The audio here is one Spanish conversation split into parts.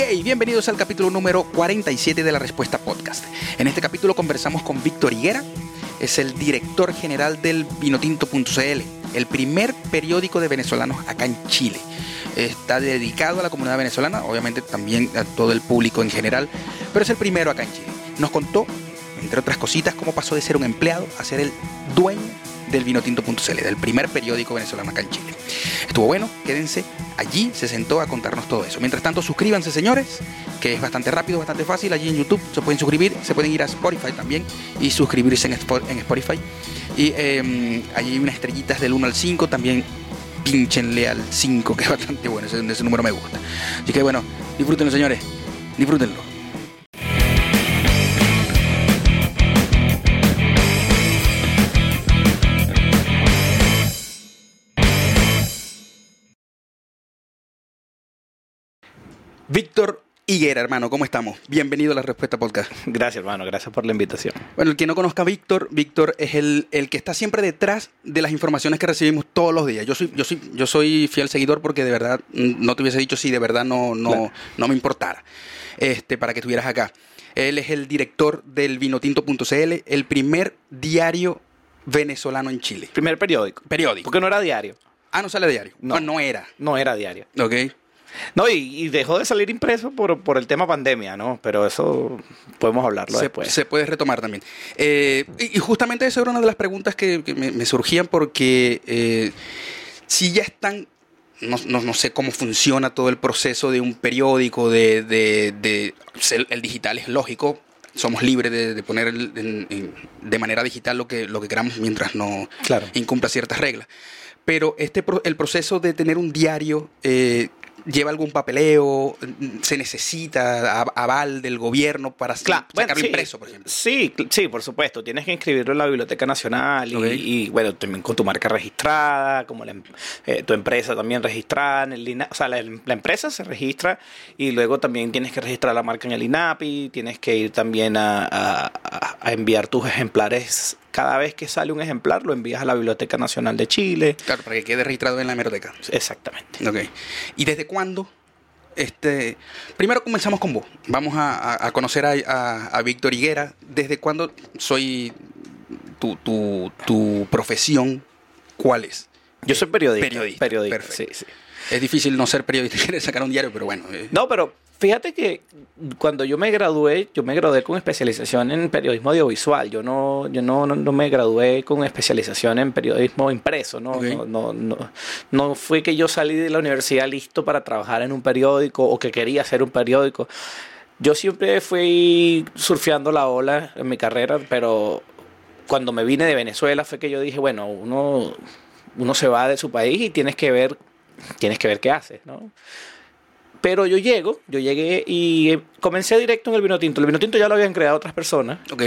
Hey, bienvenidos al capítulo número 47 de la Respuesta Podcast. En este capítulo conversamos con Víctor Higuera, es el director general del Vinotinto.cl, el primer periódico de venezolanos acá en Chile. Está dedicado a la comunidad venezolana, obviamente también a todo el público en general, pero es el primero acá en Chile. Nos contó, entre otras cositas, cómo pasó de ser un empleado a ser el dueño del vinotinto.cl, del primer periódico venezolano acá en Chile. Estuvo bueno, quédense allí, se sentó a contarnos todo eso. Mientras tanto, suscríbanse, señores, que es bastante rápido, bastante fácil. Allí en YouTube se pueden suscribir, se pueden ir a Spotify también y suscribirse en Spotify. Y eh, allí hay unas estrellitas del 1 al 5, también pinchenle al 5, que es bastante bueno, ese número me gusta. Así que bueno, disfrútenlo, señores, disfrútenlo. Víctor Higuera, hermano, ¿cómo estamos? Bienvenido a la Respuesta Podcast. Gracias, hermano, gracias por la invitación. Bueno, el que no conozca a Víctor, Víctor es el, el, que está siempre detrás de las informaciones que recibimos todos los días. Yo soy, yo soy, yo soy fiel seguidor porque de verdad no te hubiese dicho si de verdad no, no, no me importara este, para que estuvieras acá. Él es el director del vinotinto.cl, el primer diario venezolano en Chile. Primer periódico. Periódico. Porque no era diario. Ah, no sale diario. No, no era. No era diario. Ok. No, y, dejó de salir impreso por, por, el tema pandemia, ¿no? Pero eso podemos hablarlo se, después. Se puede retomar también. Eh, y, justamente eso era una de las preguntas que, que me, me, surgían porque eh, si ya están... No, no, no, sé cómo funciona todo el proceso de un periódico, de, de, de el digital es lógico, somos libres de, de poner el, en, en, de manera digital lo que, lo que queramos mientras no claro. incumpla ciertas reglas. Pero este, el proceso de tener un diario eh, lleva algún papeleo, se necesita aval del gobierno para claro, sacarlo bueno, sí, impreso, por ejemplo. Sí, sí, por supuesto. Tienes que inscribirlo en la Biblioteca Nacional y, bueno, también con tu marca registrada, como la em- eh, tu empresa también registrada en el INAPI. O sea, la, la empresa se registra y luego también tienes que registrar la marca en el INAPI, tienes que ir también a, a- a enviar tus ejemplares. Cada vez que sale un ejemplar, lo envías a la Biblioteca Nacional de Chile. Claro, para que quede registrado en la hemeroteca. Exactamente. Ok. ¿Y desde cuándo? Este, primero comenzamos con vos. Vamos a, conocer a, a- a Víctor Higuera. ¿Desde cuándo soy tu, tu, tu profesión? ¿Cuál es? Yo soy periodista. Periodista, Periodista, perfecto. sí, sí. Es difícil no ser periodista y querer sacar un diario, pero bueno. eh, No, pero fíjate que cuando yo me gradué, yo me gradué con especialización en periodismo audiovisual. Yo no, yo no, no, no me gradué con especialización en periodismo impreso. ¿no? No, no, no, no fue que yo salí de la universidad listo para trabajar en un periódico o que quería hacer un periódico. Yo siempre fui surfeando la ola en mi carrera, pero cuando me vine de Venezuela fue que yo dije, bueno, uno, uno se va de su país y tienes que ver, tienes que ver qué haces, ¿no? Pero yo llego, yo llegué y eh, comencé directo en el vino tinto. El vino tinto ya lo habían creado otras personas. Ok.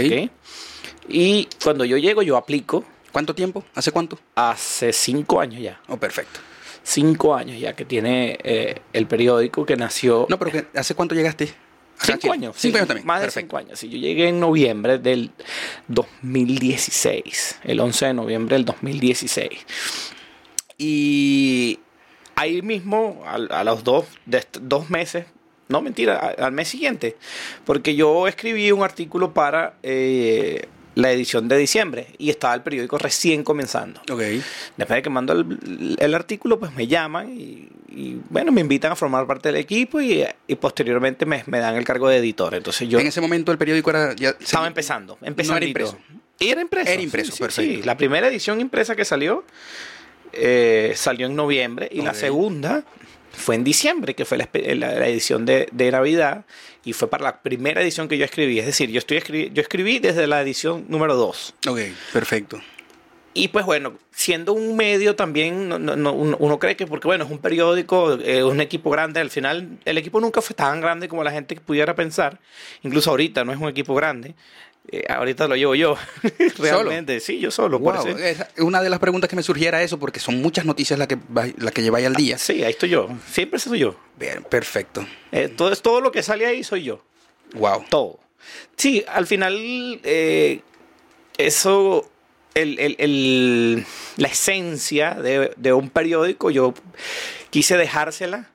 Y cuando yo llego, yo aplico ¿Cuánto tiempo? ¿Hace cuánto? hace cinco años ya. Oh, perfecto. Cinco años ya que tiene eh, el periódico que nació. No, pero que- ¿hace cuánto llegaste? Acá Cinco años. Cinco sí, años también. Más de perfecto. cinco años. Sí, yo llegué en noviembre del 2016. El 11 de noviembre del 2016. Y ahí mismo, al- a, los dos, de dos meses, no mentira, a- al mes siguiente, porque yo escribí un artículo para eh, la edición de diciembre y estaba el periódico recién comenzando. Después de que mando el, el artículo, pues me llaman y, y, bueno, me invitan a formar parte del equipo y, y posteriormente me, me dan el cargo de editor. Entonces yo en ese momento el periódico era ya estaba sí, empezando, No empezando. era impreso. Era impreso. Era impreso, sí, sí, perfecto. sí. La primera edición impresa que salió eh, salió en noviembre y la segunda fue en diciembre, que fue la, espe- la- la edición de, de Navidad y fue para la primera edición que yo escribí. Es decir, yo, estoy escri- yo escribí desde la edición número 2. Ok, perfecto. Y pues bueno, siendo un medio también, no- no- no- uno, uno cree que porque bueno, es un periódico, es un equipo grande, al final el equipo nunca fue tan grande como la gente pudiera pensar, incluso ahorita no es un equipo grande, Eh, ahorita lo llevo yo, realmente, sí, yo solo. Wow, una de las preguntas que me surgiera eso, porque son muchas noticias las que, las que lleváis al día. Sí, ahí estoy yo, siempre soy yo. Bien, perfecto. Eh, todo, todo lo que sale ahí soy yo. Wow. Todo. Sí, al final, eh, eso, el, el- el- la esencia de, de un periódico, yo quise dejársela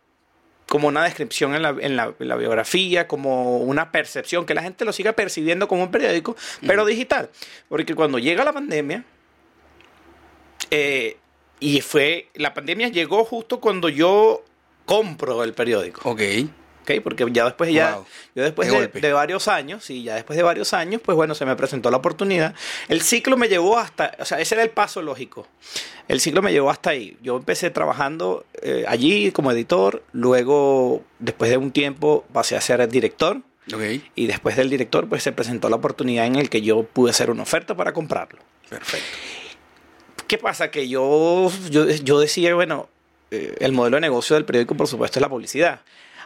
como una descripción en la, en, la, en la biografía, como una percepción, que la gente lo siga percibiendo como un periódico, pero digital. Porque cuando llega la pandemia, eh, y fue, la pandemia llegó justo cuando yo compro el periódico. Ok. ¿Ok? Porque ya después, ya, Wow. yo después de, varios años, y ya después de varios años, pues bueno, se me presentó la oportunidad. El ciclo me llevó hasta, o sea, ese era el paso lógico. El ciclo me llevó hasta ahí. Yo empecé trabajando eh, allí como editor, luego, después de un tiempo, pasé a ser director. Ok. Y después del director, pues se presentó la oportunidad en el que yo pude hacer una oferta para comprarlo. Perfecto. ¿Qué pasa? Que yo, yo, yo decía, bueno, eh, el modelo de negocio del periódico, por supuesto, es la publicidad.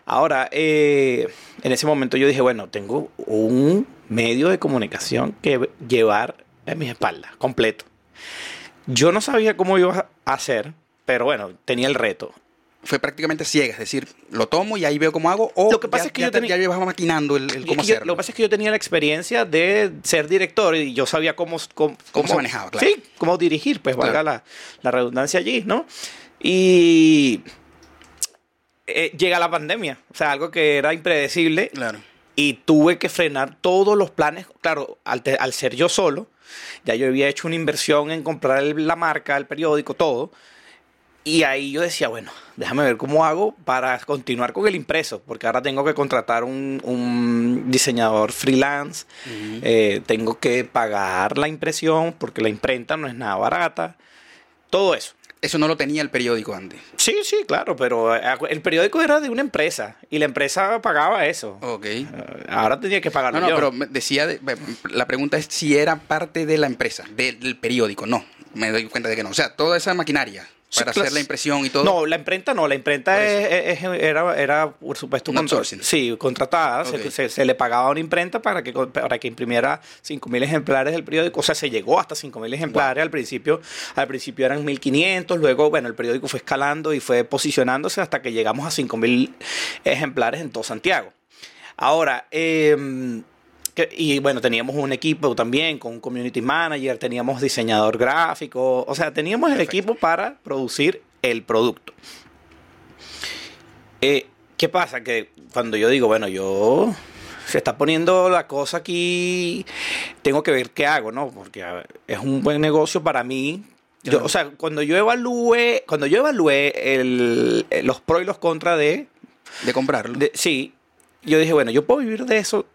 Ahora, eh, en ese momento yo dije, bueno, tengo un medio de comunicación que llevar en mis espaldas, completo. Yo no sabía cómo iba a hacer, pero bueno, tenía el reto. Fue prácticamente ciega, es decir, lo tomo y ahí veo cómo hago. O Lo que pasa ya, es que ya yo te- tenía- ya maquinando el, el cómo Y yo- hacerlo. lo que pasa es que yo tenía la experiencia de ser director y yo sabía cómo, cómo, Cómo se manejaba, claro. Sí, cómo dirigir, pues Claro. valga la, la redundancia allí, ¿no? Y eh, llega la pandemia, o sea, algo que era impredecible Claro. y tuve que frenar todos los planes. Claro, al, te- al ser yo solo, ya yo había hecho una inversión en comprar el- la marca, el periódico, todo. Y ahí yo decía, bueno, déjame ver cómo hago para continuar con el impreso, porque ahora tengo que contratar un, un diseñador freelance, eh, tengo que pagar la impresión, porque la imprenta no es nada barata, todo eso. Eso no lo tenía el periódico antes. Sí, sí, claro, pero eh, el periódico era de una empresa y la empresa pagaba eso. Ok. Eh, Ahora tenía que pagarlo No, no, yo. pero decía, de- la pregunta es si era parte de la empresa, del, del periódico. No, me doy cuenta de que no. O sea, toda esa maquinaria para hacer la impresión y todo. No, la imprenta no, la imprenta Por es- es- era, era, por supuesto, Un contra- sí, contratada. se- Ok. Se, se le pagaba a una imprenta para que, para que imprimiera 5.000 ejemplares del periódico. O sea, se llegó hasta 5.000 ejemplares. Al principio al principio eran 1.500. Luego, bueno, el periódico fue escalando y fue posicionándose hasta que llegamos a 5.000 ejemplares en todo Santiago. Ahora, eh, y bueno, teníamos un equipo también con un community manager, teníamos diseñador gráfico, o sea, teníamos el equipo para producir el producto. Eh, ¿Qué pasa? Que cuando yo digo, bueno, yo se está poniendo la cosa aquí, tengo que ver qué hago, ¿no? Porque ver, es un buen negocio para mí. Yo, Claro. o sea, cuando yo evalué, cuando yo evalué el- los pros y los contras de, De comprarlo. de- sí, yo dije, bueno, yo puedo vivir de eso.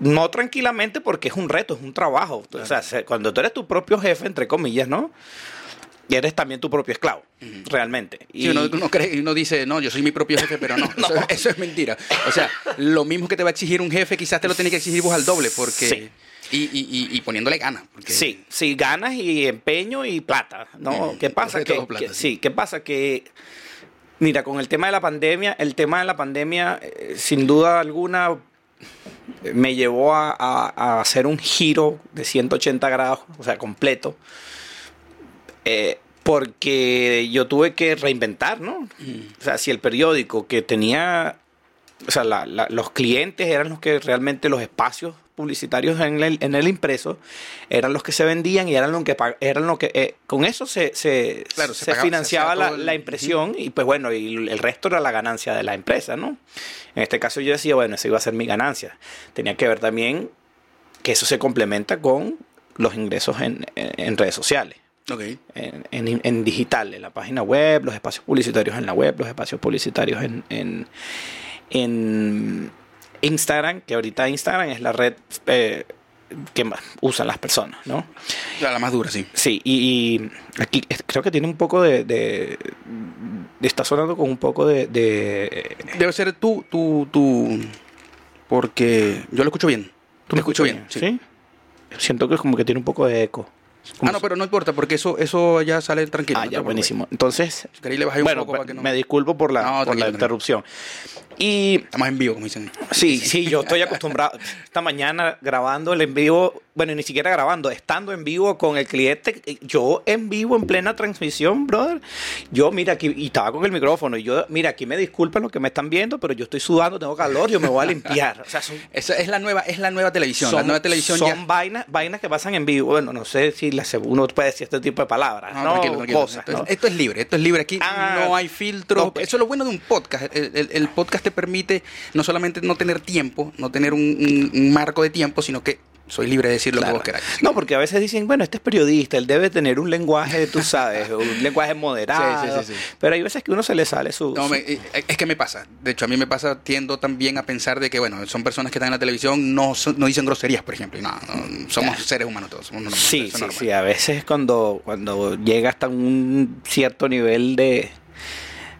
No tranquilamente porque es un reto, es un trabajo. O sea, se- cuando tú eres tu propio jefe, entre comillas, ¿no? Y eres también tu propio esclavo, realmente. Sí, uno, uno cree, uno dice, no, yo soy mi propio jefe, pero no, Eso, eso es mentira. O sea, lo mismo que te va a exigir un jefe, quizás te lo tiene que exigir vos al doble, porque... Sí. Y, y, y, y poniéndole ganas. Porque, Sí, sí, ganas y empeño y plata, ¿no? Mm, ¿Qué pasa? Que, plata, que- sí. sí, ¿qué pasa? Que, mira, con el tema de la pandemia, el tema de la pandemia, eh, sin duda alguna, eh, me llevó a, a- a hacer un giro de 180 grados, o sea, completo, eh, porque yo tuve que reinventar, ¿no? Mm. O sea, si el periódico que tenía, o sea, la- la- los clientes eran los que realmente los espacios publicitarios en el, en el impreso eran los que se vendían y eran lo que eran lo que eh, con eso se, se, Claro, se se pagaba- se financiaba la, el- la impresión y pues bueno y el resto era la ganancia de la empresa no en este caso yo decía bueno esa iba a ser mi ganancia. Tenía que ver también que eso se complementa con los ingresos en, en- en redes sociales. Ok. en, digital, en la página web, los espacios publicitarios en la web, los espacios publicitarios en Instagram, que ahorita Instagram es la red eh, que más usan las personas, ¿no? La, más dura, sí. Sí, y, y aquí creo que tiene un poco de, de- de- está sonando con un poco de, de- Debe ser tú, tú, tú... Porque yo lo escucho bien. Tú me escucho bien. ¿Sí? sí. Siento que es como que tiene un poco de eco. Ah, no, pero no importa, porque eso, eso ya sale tranquilo. Ah, no ya, buenísimo. Entonces, Si queréis le bajé un bueno, poco para que no... me disculpo por la, No, por la interrupción. Y Estamos en vivo, como dicen. Sí, sí, yo estoy acostumbrado. Esta mañana grabando el en vivo, bueno, ni siquiera grabando, estando en vivo con el cliente, yo en vivo, en plena transmisión, brother. Yo, mira, aquí, y estaba con el micrófono, y yo, mira, aquí me disculpan los que me están viendo, pero yo estoy sudando, tengo calor, yo me voy a limpiar. O sea, son, Esa es la nueva, es la nueva televisión. la son- nueva televisión son ya... vainas, vainas que pasan en vivo. Bueno, no sé si la uno puede decir este tipo de palabras, ¿no? tranquilo, tranquilo. Cosas, esto, ¿no? es, esto es libre, esto es libre. Aquí Ah, no hay filtro. ok. Eso es lo bueno de un podcast. El, el- el podcast te permite no solamente no tener tiempo, no tener un, un- un marco de tiempo, sino que soy libre de decir lo Claro. que vos queráis. No, porque a veces dicen, bueno, este es periodista, él debe tener un lenguaje, tú sabes, un lenguaje moderado. Sí, sí, sí. Pero hay veces que uno se le sale su... No, su- me- eh, es que me pasa. De hecho, a mí me pasa, tiendo también a pensar de que, bueno, son personas que están en la televisión, no, son- no dicen groserías, por ejemplo. No, no, somos seres humanos todos. Somos normales, Sí, sí, sí. A veces cuando, cuando llega hasta un cierto nivel de...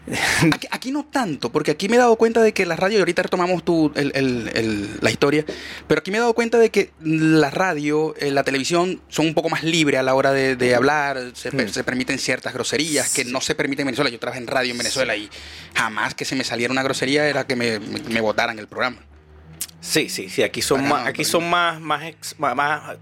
Aquí, aquí no tanto, porque aquí me he dado cuenta de que la radio, y ahorita retomamos tu, el- el- el- la historia, pero aquí me he dado cuenta de que la radio, eh, la televisión son un poco más libres a la hora de, de hablar, se, Mm. se permiten ciertas groserías que no se permiten en Venezuela. Yo trabajé en radio en Venezuela y jamás que se me saliera una grosería era que me, me, me botaran el programa. Sí, sí, sí. Aquí son más, no, aquí para son más, más, ex- más, más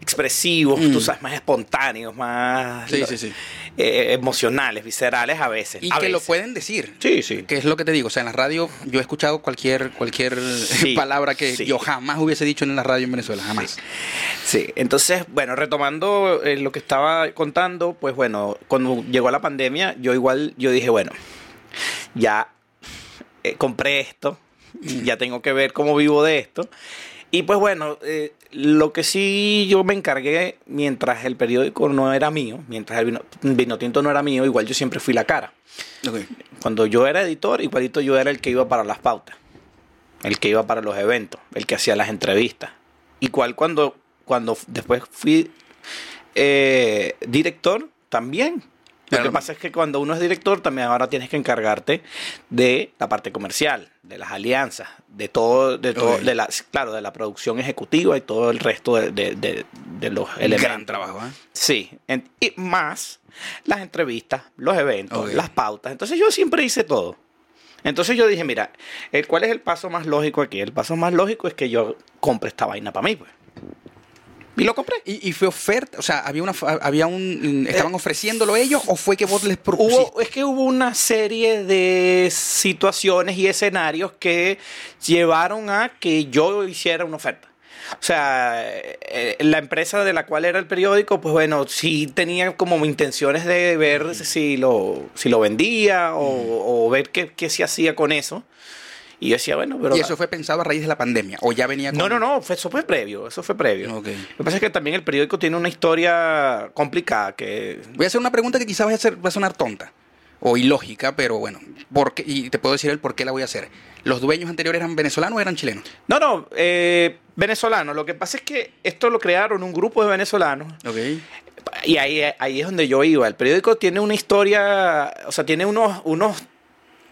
expresivos, Mm. tú sabes, más espontáneos, más Sí, sí, sí. eh, emocionales, viscerales a veces. Y a que lo pueden decir. Sí, sí. Que es lo que te digo, o sea, en la radio yo he escuchado cualquier cualquier palabra que yo jamás hubiese dicho en la radio en Venezuela, jamás. Sí, entonces, bueno, retomando eh, lo que estaba contando, pues bueno, cuando llegó la pandemia, yo igual, yo dije, bueno, ya eh, compré esto, ya tengo que ver cómo vivo de esto. Y pues bueno, eh, lo que sí yo me encargué, mientras el periódico no era mío, mientras el vino, vino tinto no era mío, igual yo siempre fui la cara. Cuando yo era editor, igualito yo era el que iba para las pautas, el que iba para los eventos, el que hacía las entrevistas. Igual cuando, cuando después fui eh, director, también. Lo que pasa es que cuando uno es director, también ahora tienes que encargarte de la parte comercial, de las alianzas, de todo, de todo, de la, claro, de la producción ejecutiva y todo el resto de, de- de- de los elementos. Gran trabajo, ¿eh? Sí, en- y más las entrevistas, los eventos, las pautas. Entonces yo siempre hice todo. Entonces yo dije, mira, ¿cuál es el paso más lógico aquí? El paso más lógico es que yo compre esta vaina para mí, pues. Y lo compré. ¿Y, y fue oferta? O sea, ¿había una, había un, ¿estaban ofreciéndolo ellos o fue que vos les propusiste? Eh, Hubo, es que hubo una serie de situaciones y escenarios que llevaron a que yo hiciera una oferta. O sea, eh, la empresa de la cual era el periódico, pues bueno, sí tenía como intenciones de ver si lo, si lo vendía o, o ver qué, qué se hacía con eso. Y yo decía, bueno, pero... ¿Y eso fue pensado a raíz de la pandemia? ¿O ya venía con.? No, no, no, fue, eso fue previo, eso fue previo. Lo que pasa es que también el periódico tiene una historia complicada que... Voy a hacer una pregunta que quizás vaya a, ser- va a sonar tonta o ilógica, pero bueno, ¿por qué? y te puedo decir el por qué la voy a hacer. ¿Los dueños anteriores eran venezolanos o eran chilenos? No, no, eh, venezolano. Lo que pasa es que esto lo crearon un grupo de venezolanos y ahí, ahí es donde yo iba. El periódico tiene una historia, o sea, tiene unos... unos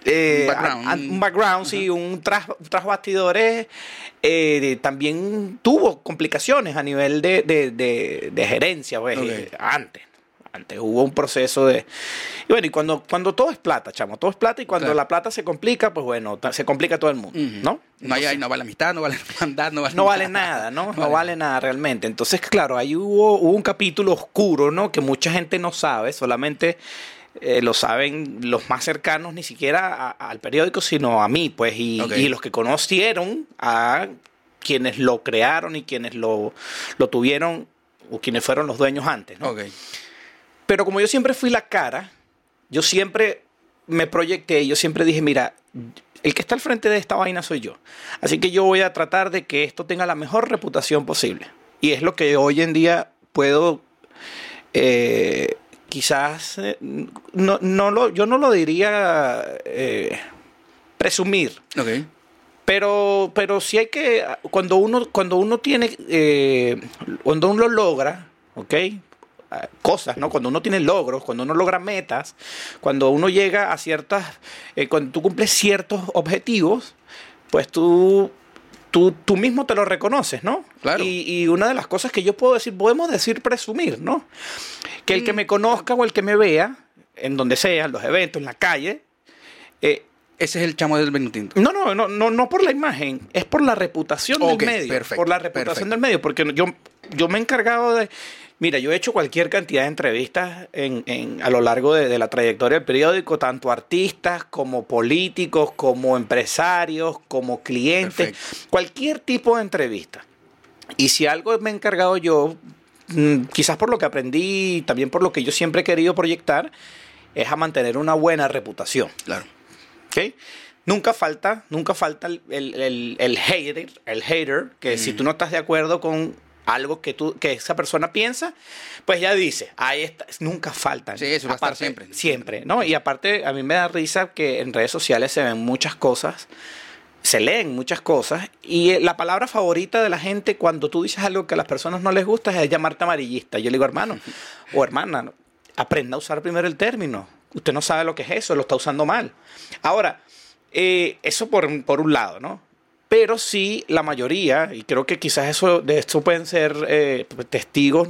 eh, Un background. a- a- un background, sí, un tras, tras bastidores. eh, también tuvo complicaciones a nivel de, de- de- de gerencia, pues, eh, antes. Antes hubo un proceso de... Y bueno, y cuando, cuando todo es plata, chamo, todo es plata y cuando Claro. la plata se complica, pues bueno, se complica todo el mundo. ¿no? No, hay, no vale amistad, no vale hermandad, no vale no vale nada, ¿no? No vale nada realmente. Entonces, claro, ahí hubo, hubo un capítulo oscuro, ¿no? Que mucha gente no sabe, solamente eh, lo saben los más cercanos, ni siquiera a- al periódico, sino a mí, pues, y, los que conocieron a quienes lo crearon y quienes lo, lo tuvieron, o quienes fueron los dueños antes. Pero como yo siempre fui la cara, yo siempre me proyecté, yo siempre dije, mira, el que está al frente de esta vaina soy yo. Así que yo voy a tratar de que esto tenga la mejor reputación posible. Y es lo que hoy en día puedo, eh, quizás, eh, no, no lo, yo no lo diría eh, presumir, pero, pero sí hay que, cuando uno, cuando uno tiene, eh, cuando uno lo logra, ¿ok? Cosas, ¿no? Cuando uno tiene logros, cuando uno logra metas, cuando uno llega a ciertas, eh, cuando tú cumples ciertos objetivos, pues tú, tú, tú mismo te lo reconoces, ¿no? Claro. Y, y una de las cosas que yo puedo decir, podemos decir presumir, ¿no? Que el que me conozca o el que me vea, en donde sea, en los eventos, en la calle, eh, Ese es el chamo del Benutinto. no, no, no, no, no por la imagen, es por la reputación del medio. perfecto, por la reputación perfecto. del medio, porque yo, yo me he encargado de. Mira, yo he hecho cualquier cantidad de entrevistas en, en- a lo largo de, de la trayectoria del periódico, tanto artistas como políticos, como empresarios, como clientes, Perfecto. cualquier tipo de entrevista. Y si algo me he encargado yo, mm, quizás por lo que aprendí, también por lo que yo siempre he querido proyectar, es a mantener una buena reputación. Claro. ¿ok? Nunca falta, nunca falta el, el, el- el hater, el hater, que si tú no estás de acuerdo con algo que, tú, que esa persona piensa, pues ya dice, ahí está, nunca faltan. Sí, eso va a estar Aparte, siempre. Siempre, ¿no? Y aparte, a mí me da risa que en redes sociales se ven muchas cosas, se leen muchas cosas, y eh, la palabra favorita de la gente cuando tú dices algo que a las personas no les gusta es llamarte amarillista. Yo le digo, hermano o hermana, aprenda a usar primero el término. Usted no sabe lo que es eso, lo está usando mal. Ahora, eh, eso por, por un lado, ¿no? Pero sí, la mayoría, y creo que quizás eso, de esto pueden ser eh, testigos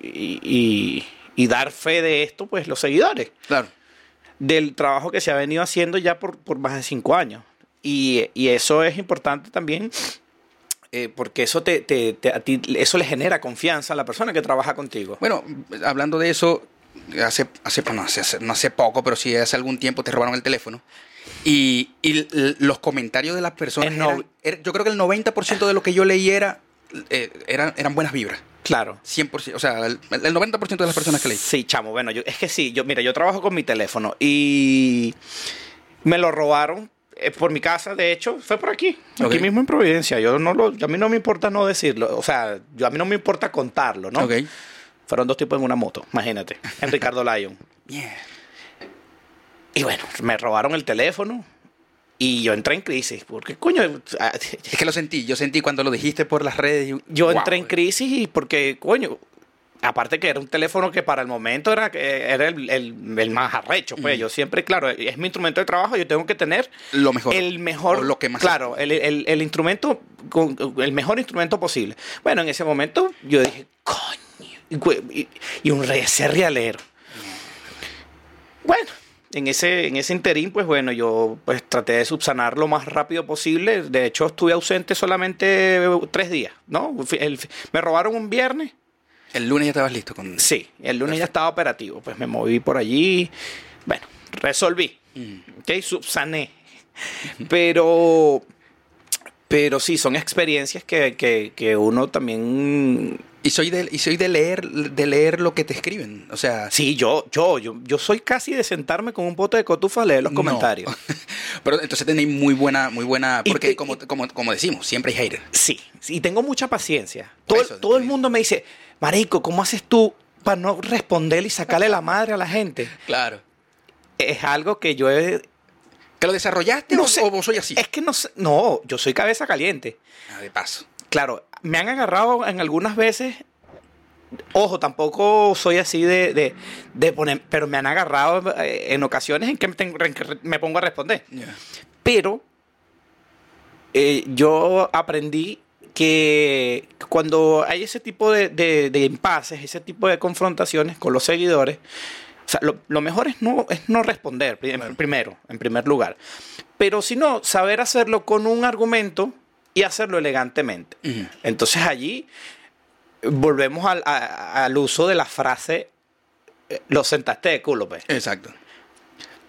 y, y- y dar fe de esto, pues los seguidores Claro. del trabajo que se ha venido haciendo ya por, por más de cinco años. Y, y eso es importante también eh, porque eso, te, te- te- a ti, eso le genera confianza a la persona que trabaja contigo. Bueno, hablando de eso, hace, hace, no, hace, hace- no hace poco, pero sí hace algún tiempo te robaron el teléfono. Y, los comentarios de las personas, no- eran- era- yo creo que el 90% de lo que yo leí era, eh, eran, eran buenas vibras. Claro. 100%, o sea, el, el 90% de las personas que leí. Sí, chamo, bueno, yo, es que sí, yo, mira, yo trabajo con mi teléfono y me lo robaron eh, por mi casa, de hecho, fue por aquí, aquí mismo en Providencia. Yo no lo, a mí no me importa no decirlo, o sea, yo a mí no me importa contarlo, ¿no? Fueron dos tipos en una moto, imagínate, en Ricardo Lyon. Bien. Y bueno, me robaron el teléfono y yo entré en crisis, porque coño, ah, Es que lo sentí, yo sentí cuando lo dijiste por las redes. yo wow. entré en crisis y porque, coño, aparte que era un teléfono que para el momento era, era el, el- el más arrecho, pues yo siempre, claro, es mi instrumento de trabajo, yo tengo que tener Lo mejor. el mejor, O lo que más claro, el, el- el instrumento, con, el mejor instrumento posible. Bueno, en ese momento yo dije, coño, y un re, ese realero. Bueno, en ese, en ese interín, pues bueno, yo pues traté de subsanar lo más rápido posible. De hecho, estuve ausente solamente tres días, ¿no? El- me robaron un viernes. El lunes ya estabas listo con... Sí, el lunes ya estaba operativo. Pues me moví por allí. Bueno, resolví. Ok, subsané. Pero, pero sí, son experiencias que, que, que uno también Y soy de, y soy de leer, de leer lo que te escriben. O sea, Sí, yo, yo, yo, yo soy casi de sentarme con un pote de cotufa a leer los no. comentarios. Pero entonces tenéis muy buena, muy buena. Porque como, como, como decimos, siempre hay haters. Sí, sí, y tengo mucha paciencia. Todo, eso, todo el mundo me dice, Marico, ¿cómo haces tú para no responderle y sacarle la madre a la gente? Claro. Es algo que yo he... ¿Que lo desarrollaste No o, sé. o vos soy así? Es que no sé, no, yo soy cabeza caliente. Ah, de paso. Claro, me han agarrado en algunas veces. Ojo, tampoco soy así de, de, de poner, pero me han agarrado eh, en ocasiones en que me, tengo- en que me pongo a responder. Pero eh, yo aprendí que cuando hay ese tipo de, de, de impases, ese tipo de confrontaciones con los seguidores, o sea, lo, lo mejor es no, es no responder primero, en primer lugar. Pero si no, saber hacerlo con un argumento y hacerlo elegantemente. Entonces allí volvemos al, a- al uso de la frase, eh, lo sentaste de culo, pues. Exacto.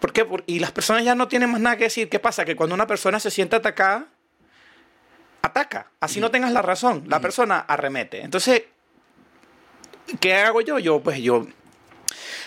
¿Por qué? Y las personas ya no tienen más nada que decir. ¿Qué pasa? Que cuando una persona se siente atacada, ataca. Así no tengas la razón. La persona arremete. Entonces, ¿qué hago yo? Yo, pues yo.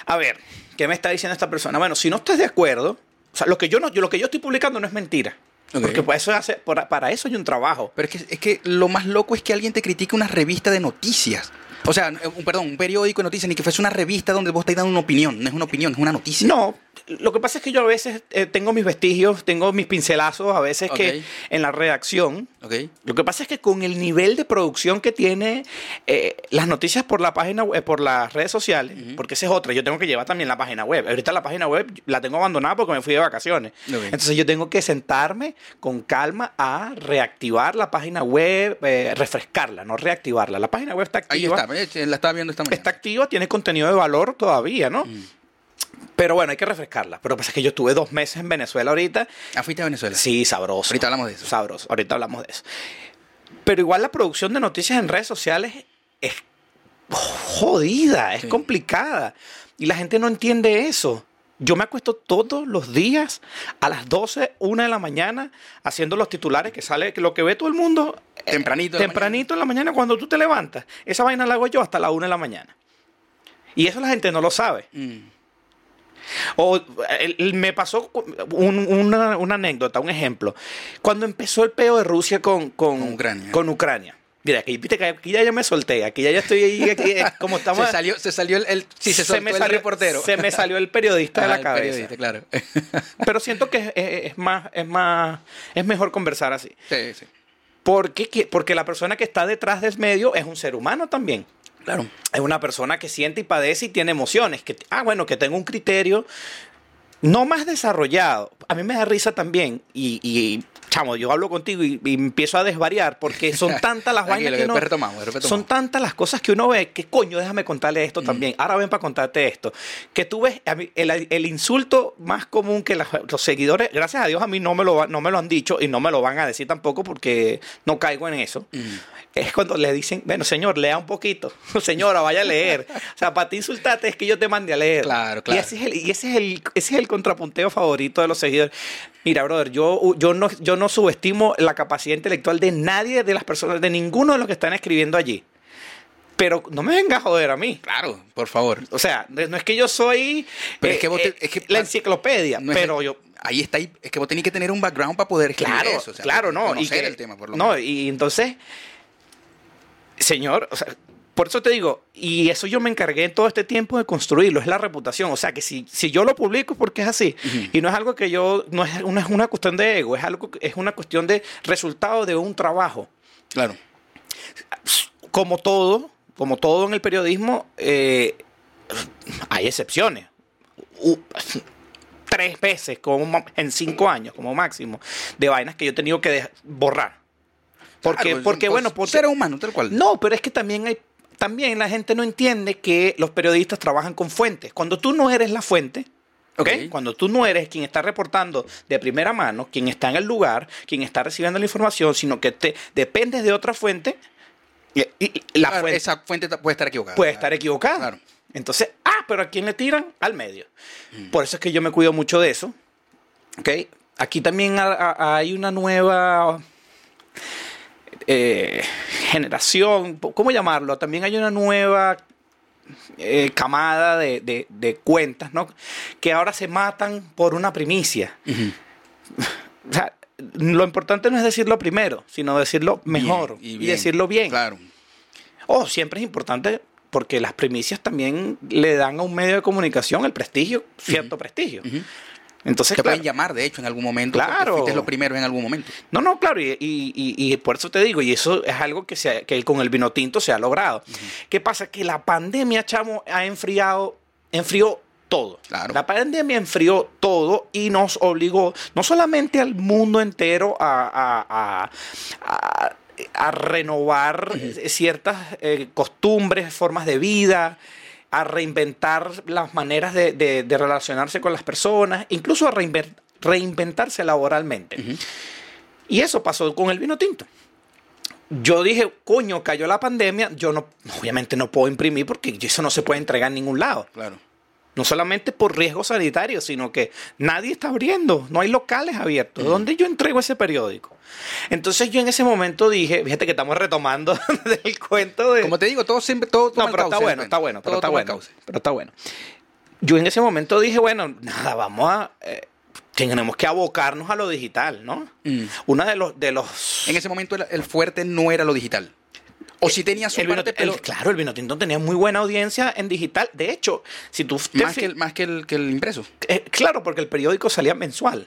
A ver, ¿qué me está diciendo esta persona? Bueno, si no estás de acuerdo, o sea, lo que yo no, yo, lo que yo estoy publicando no es mentira. Porque para eso, hace, para, eso hay un trabajo. Pero es que, es que lo más loco es que alguien te critique una revista de noticias. O sea, un, perdón, un periódico de noticias, ni que fuese una revista donde vos estáis dando una opinión. No es una opinión, es una noticia. No, lo que pasa es que yo a veces eh, tengo mis vestigios, tengo mis pincelazos, a veces que en la redacción. ¿Ok? Lo que pasa es que con el nivel de producción que tiene eh, las noticias por la página web, por las redes sociales, porque esa es otra, yo tengo que llevar también la página web. Ahorita la página web la tengo abandonada porque me fui de vacaciones. Entonces yo tengo que sentarme con calma a reactivar la página web, eh, refrescarla, no reactivarla. La página web está Ahí activa. está, eh, la estaba viendo esta mañana. Está activa, tiene contenido de valor todavía, ¿no? Pero bueno, hay que refrescarla. Pero pasa es que yo estuve dos meses en Venezuela ahorita. Ah, fuiste a Venezuela. Sí, sabroso. Ahorita hablamos de eso. Sabroso. Ahorita hablamos de eso. Pero igual la producción de noticias en redes sociales es jodida, es Sí. complicada. Y la gente no entiende eso. Yo me acuesto todos los días a las 12, 1 de la mañana, haciendo los titulares que sale, que lo que ve todo el mundo. eh, Tempranito tempranito en la mañana cuando tú te levantas. Esa vaina la hago yo hasta la 1 de la mañana. Y eso la gente no lo sabe. Mm. O el- el- me pasó un- una, una anécdota, un ejemplo. Cuando empezó el peo de Rusia con, con, Con Ucrania. con Ucrania. Mira, aquí, viste que aquí ya yo me solté, aquí ya yo estoy ahí, aquí, eh, como estamos... Se salió, se salió el, el- sí, se, me el salió, reportero. Se me salió el periodista de Ah, la el cabeza. periodista, claro. Pero siento que es, es- más, es más, es mejor conversar así. sí, sí. Porque, que- porque la persona que está detrás del medio es un ser humano también. Claro. Es una persona que siente y padece y tiene emociones. Que, ah, bueno, que tenga un criterio no más desarrollado. A mí me da risa también. Y, y, chamo, yo hablo contigo y, y empiezo a desvariar porque son tantas las vainas que uno, retomamos, retomamos. Son tantas las cosas que uno ve que, coño, déjame contarle esto también. Ahora ven para contarte esto. Que tú ves, a mí, el, el insulto más común que las- los seguidores, gracias a Dios, a mí no me, lo, no me lo han dicho y no me lo van a decir tampoco porque no caigo en eso. Es cuando le dicen, bueno, señor, lea un poquito. Señora, vaya a leer. O sea, para ti insultarte es que yo te mande a leer. Claro, claro. Y ese es el, y ese es el, ese es el contrapunteo favorito de los seguidores. Mira, brother, yo, yo, no, yo no subestimo la capacidad intelectual de nadie de las personas, de ninguno de los que están escribiendo allí. Pero no me venga a joder a mí. Claro, por favor. O sea, no es que yo soy Pero eh, es que vos te- eh, es que- la enciclopedia, No pero yo... Ahí está, es que vos tenés que tener un background para poder escribir Claro, eso. o sea, claro, no. Conocer que- el tema, por lo No, menos. y entonces, señor, o sea, por eso te digo, y eso yo me encargué todo este tiempo de construirlo, es la reputación. O sea, que si, si yo lo publico es porque es así. Y no es algo que yo, no es, una, es una cuestión de ego, es algo es una cuestión de resultado de un trabajo. Claro. Como todo, como todo en el periodismo, eh, hay excepciones. U- tres veces como, en cinco años, como máximo, de vainas que yo he tenido que borrar. Porque, Claro, porque bueno, porque, ser humano, tal cual. no, pero es que también hay, también la gente no entiende que los periodistas trabajan con fuentes. Cuando tú no eres la fuente, ¿ok? Ok. Cuando tú no eres quien está reportando de primera mano, quien está en el lugar, quien está recibiendo la información, sino que te dependes de otra fuente, y, y- y la Claro, fuente Esa fuente puede estar equivocada. puede estar equivocada. Claro. Entonces, ah, pero ¿a quién le tiran? Al medio. Por eso es que yo me cuido mucho de eso. ¿Ok? Aquí también ha- ha- hay una nueva eh, generación, ¿cómo llamarlo? También hay una nueva eh, camada de, de- de cuentas, ¿no? Que ahora se matan por una primicia. O sea, lo importante no es decirlo primero, sino decirlo mejor Bien, y, bien. decirlo bien. Claro. Oh, siempre es importante porque las primicias también le dan a un medio de comunicación el prestigio, cierto prestigio. Entonces, Te claro, pueden llamar, de hecho, en algún momento. Claro. Fuiste lo primero en algún momento. no, no, claro, y, y- y- por eso te digo, y eso es algo que, se que con el vino tinto se ha logrado. ¿Qué pasa? Que la pandemia, chamo, ha enfriado, enfrió todo. Claro. La pandemia enfrió todo y nos obligó no solamente al mundo entero a, a- a- a- a renovar ciertas eh, costumbres, formas de vida, a reinventar las maneras de, de- de relacionarse con las personas, incluso a reinven- reinventarse laboralmente. Y eso pasó con el vino tinto. Yo dije, coño, cayó la pandemia, yo no, obviamente no puedo imprimir porque eso no se puede entregar en ningún lado. Claro. No solamente por riesgo sanitario, sino que nadie está abriendo, no hay locales abiertos. ¿Dónde yo entrego ese periódico? Entonces yo en ese momento dije, fíjate que estamos retomando del cuento de... Como te digo, todo siempre. Todo No, pero está bueno, está bueno, pero está bueno. Pero está bueno. Yo en ese momento dije, bueno, nada, vamos a... eh, tenemos que abocarnos a lo digital, ¿no? Mm. Una de los... De los En ese momento el, el fuerte no era lo digital. O si tenía su el vino- parte, el- pero claro, el vino tinto tenía muy buena audiencia en digital. De hecho, si tú más, que el, más que el, que el impreso. eh, claro, porque el periódico salía mensual.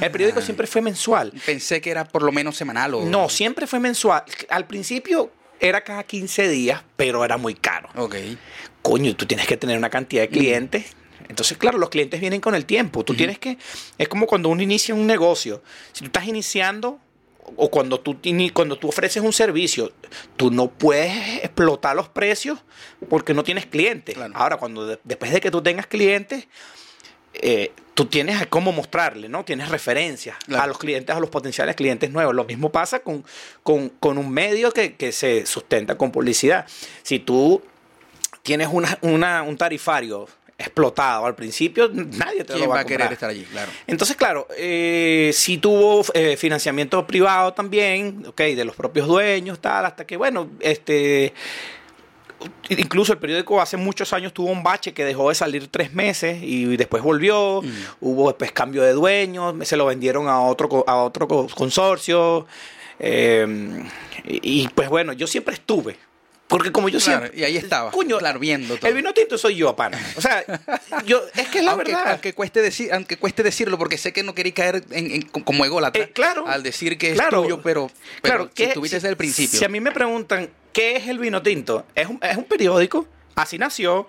el periódico siempre fue mensual. Pensé que era por lo menos semanal o. No, siempre fue mensual. Al principio era cada 15 días, pero era muy caro. Ok. Coño, y tú tienes que tener una cantidad de clientes. Entonces, claro, los clientes vienen con el tiempo. Tú tienes que. Es como cuando uno inicia un negocio. Si tú estás iniciando. O cuando tú, cuando tú ofreces un servicio, tú no puedes explotar los precios porque no tienes clientes. Claro. Ahora, cuando de- después de que tú tengas clientes, eh, tú tienes cómo mostrarle, ¿no? Tienes referencias Claro. a los clientes, a los potenciales clientes nuevos. Lo mismo pasa con, con- con un medio que, que se sustenta con publicidad. Si tú tienes una, una- un tarifario explotado. Al principio nadie te ¿Quién lo va, va a querer estar allí? Claro. Entonces, claro, eh, sí tuvo eh, financiamiento privado también, ok, de los propios dueños, tal, hasta que, bueno, este. Incluso el periódico hace muchos años tuvo un bache que dejó de salir tres meses y después volvió. Mm. Hubo después cambio de dueños, se lo vendieron a otro, a otro co- consorcio. eh, y, y, pues bueno, yo siempre estuve. Porque como yo Claro, siempre. y ahí estaba, Coño, claro, viendo todo. El vino tinto soy yo, pana. O sea, yo, es que es la aunque, verdad. aunque cueste decir, aunque cueste decirlo, porque sé que no queréis caer en, en- como ególatra Eh, claro. al decir que es Claro. tuyo, pero, pero Claro, si que estuviste desde el principio. Si a mí me preguntan qué es el vino tinto, es un, es un periódico, así nació.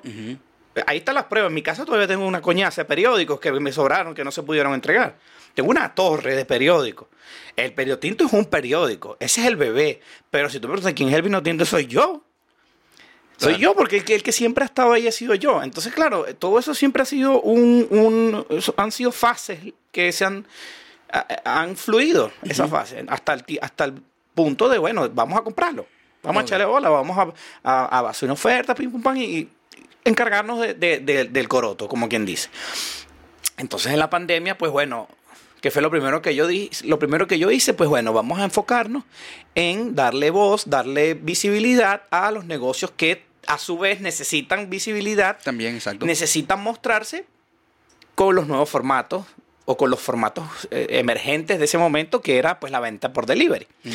Ahí están las pruebas. En mi casa todavía tengo una coñaza de periódicos que me sobraron, que no se pudieron entregar. Tengo una torre de periódicos. El periódico tinto es un periódico. Ese es el bebé. Pero si tú me preguntas quién es el vino tinto, soy yo. Soy Claro. yo, porque el que, el que siempre ha estado ahí ha sido yo. Entonces, claro, todo eso siempre ha sido un... un- han sido fases que se han, a- han fluido, esa fase, hasta el, hasta el punto de, bueno, vamos a comprarlo. Vamos a echarle bola, vamos a, a, a hacer una oferta, pim, pum, pam, y, y encargarnos de- de- de- del coroto, como quien dice. Entonces, en la pandemia, pues bueno, que fue lo primero que yo di, lo primero que yo hice, pues bueno, vamos a enfocarnos en darle voz, darle visibilidad a los negocios que a su vez necesitan visibilidad, También, exacto. necesitan mostrarse con los nuevos formatos o con los formatos eh, emergentes de ese momento que era pues la venta por delivery. Mm.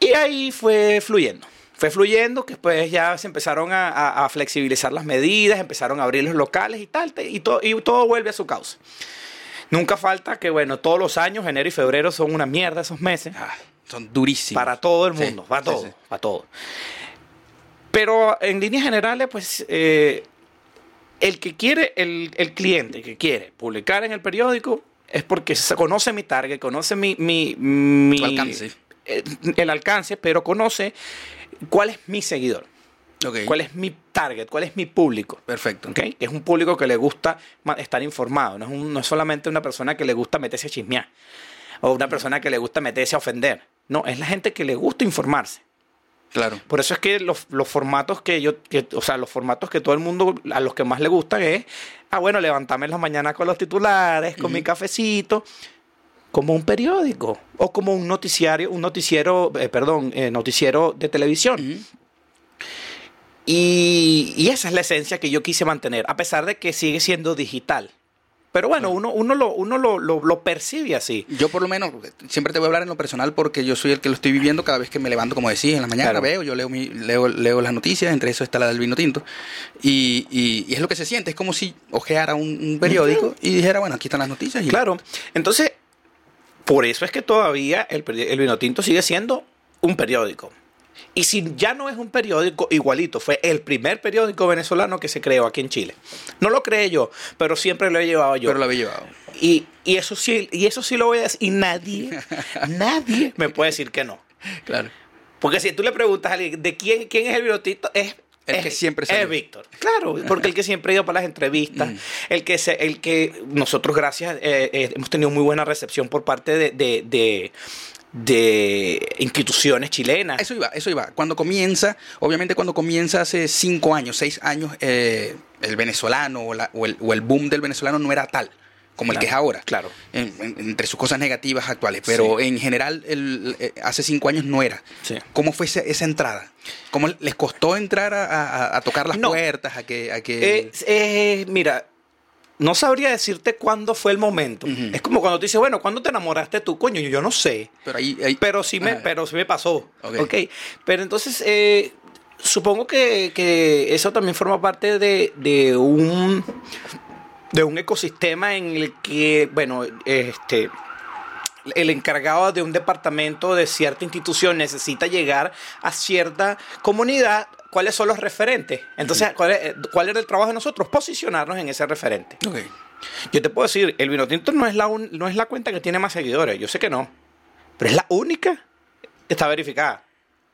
Y ahí fue fluyendo. Fue fluyendo, que después ya se empezaron a, a- a flexibilizar las medidas, empezaron a abrir los locales y tal, y, todo y todo vuelve a su causa. Nunca falta que, bueno, todos los años, enero y febrero son una mierda esos meses. Ah, son durísimos. Para todo el Sí, mundo, para sí, todo, sí. para todo. Pero en líneas generales, pues eh, el que quiere, el, el cliente que quiere publicar en el periódico es porque se conoce mi target, conoce mi, mi, mi- alcance. eh, el alcance, pero conoce cuál es mi seguidor, Ok. cuál es mi target, cuál es mi público. Perfecto. ¿ok? Que es un público que le gusta estar informado, no es, un- no es solamente una persona que le gusta meterse a chismear o una persona que le gusta meterse a ofender. No, es la gente que le gusta informarse. Claro. Por eso es que los, los formatos que yo, que- o sea, los formatos que todo el mundo, a los que más le gustan es, ah, bueno, levantarme en la mañana con los titulares, con mi cafecito, como un periódico o como un noticiario, un noticiero, eh, perdón, eh, noticiero de televisión. Y esa es la esencia que yo quise mantener, a pesar de que sigue siendo digital. Pero bueno, uno, uno, lo, uno lo, lo- lo percibe así. Yo por lo menos, siempre te voy a hablar en lo personal porque yo soy el que lo estoy viviendo cada vez que me levanto, como decís, en la mañana Claro. veo, yo leo, mi- leo, leo las noticias, entre eso está la del vino tinto. Y, y- y es lo que se siente, es como si ojeara un, un periódico y dijera, bueno, aquí están las noticias. Y Claro. Entonces, por eso es que todavía el, el vino tinto sigue siendo un periódico. Y si ya no es un periódico igualito, fue el primer periódico venezolano que se creó aquí en Chile. No lo creé yo, pero siempre lo he llevado yo. Pero lo había llevado. Y, y eso sí, y eso sí lo voy a decir. Y nadie, nadie me puede decir que no. Claro. Porque si tú le preguntas a alguien de quién, quién es el vino tinto, es El es- que siempre es. Víctor. Claro, porque el que siempre ha ido para las entrevistas, el que se, el que nosotros gracias eh, eh, hemos tenido muy buena recepción por parte de, de, de- de instituciones chilenas. Eso iba, eso iba. Cuando comienza, obviamente cuando comienza hace cinco años, seis años, eh, el venezolano o, la- o el, o el boom del venezolano no era tal como el que es ahora. claro. En- en- entre sus cosas negativas actuales. Pero Sí. en general, el, eh, hace cinco años no era. Sí. ¿Cómo fue esa, esa entrada? ¿Cómo les costó entrar a, a- a tocar las No. puertas? A que, a que... Eh, eh, mira, no sabría decirte cuándo fue el momento. Es como cuando tú dices, bueno, ¿cuándo te enamoraste tú? Coño, yo no sé. pero ahí, ahí- Pero sí me, Ajá. pero sí me pasó. Ok. ok. Pero entonces, eh, supongo que, que eso también forma parte de, de un de un ecosistema en el que, bueno, este el encargado de un departamento de cierta institución necesita llegar a cierta comunidad, ¿cuáles son los referentes? Entonces, ¿cuál, es- cuál era el trabajo de nosotros? Posicionarnos en ese referente. Ok. Yo te puedo decir, el vino tinto no es la, un- no es la cuenta que tiene más seguidores, yo sé que no, pero es la única que está verificada.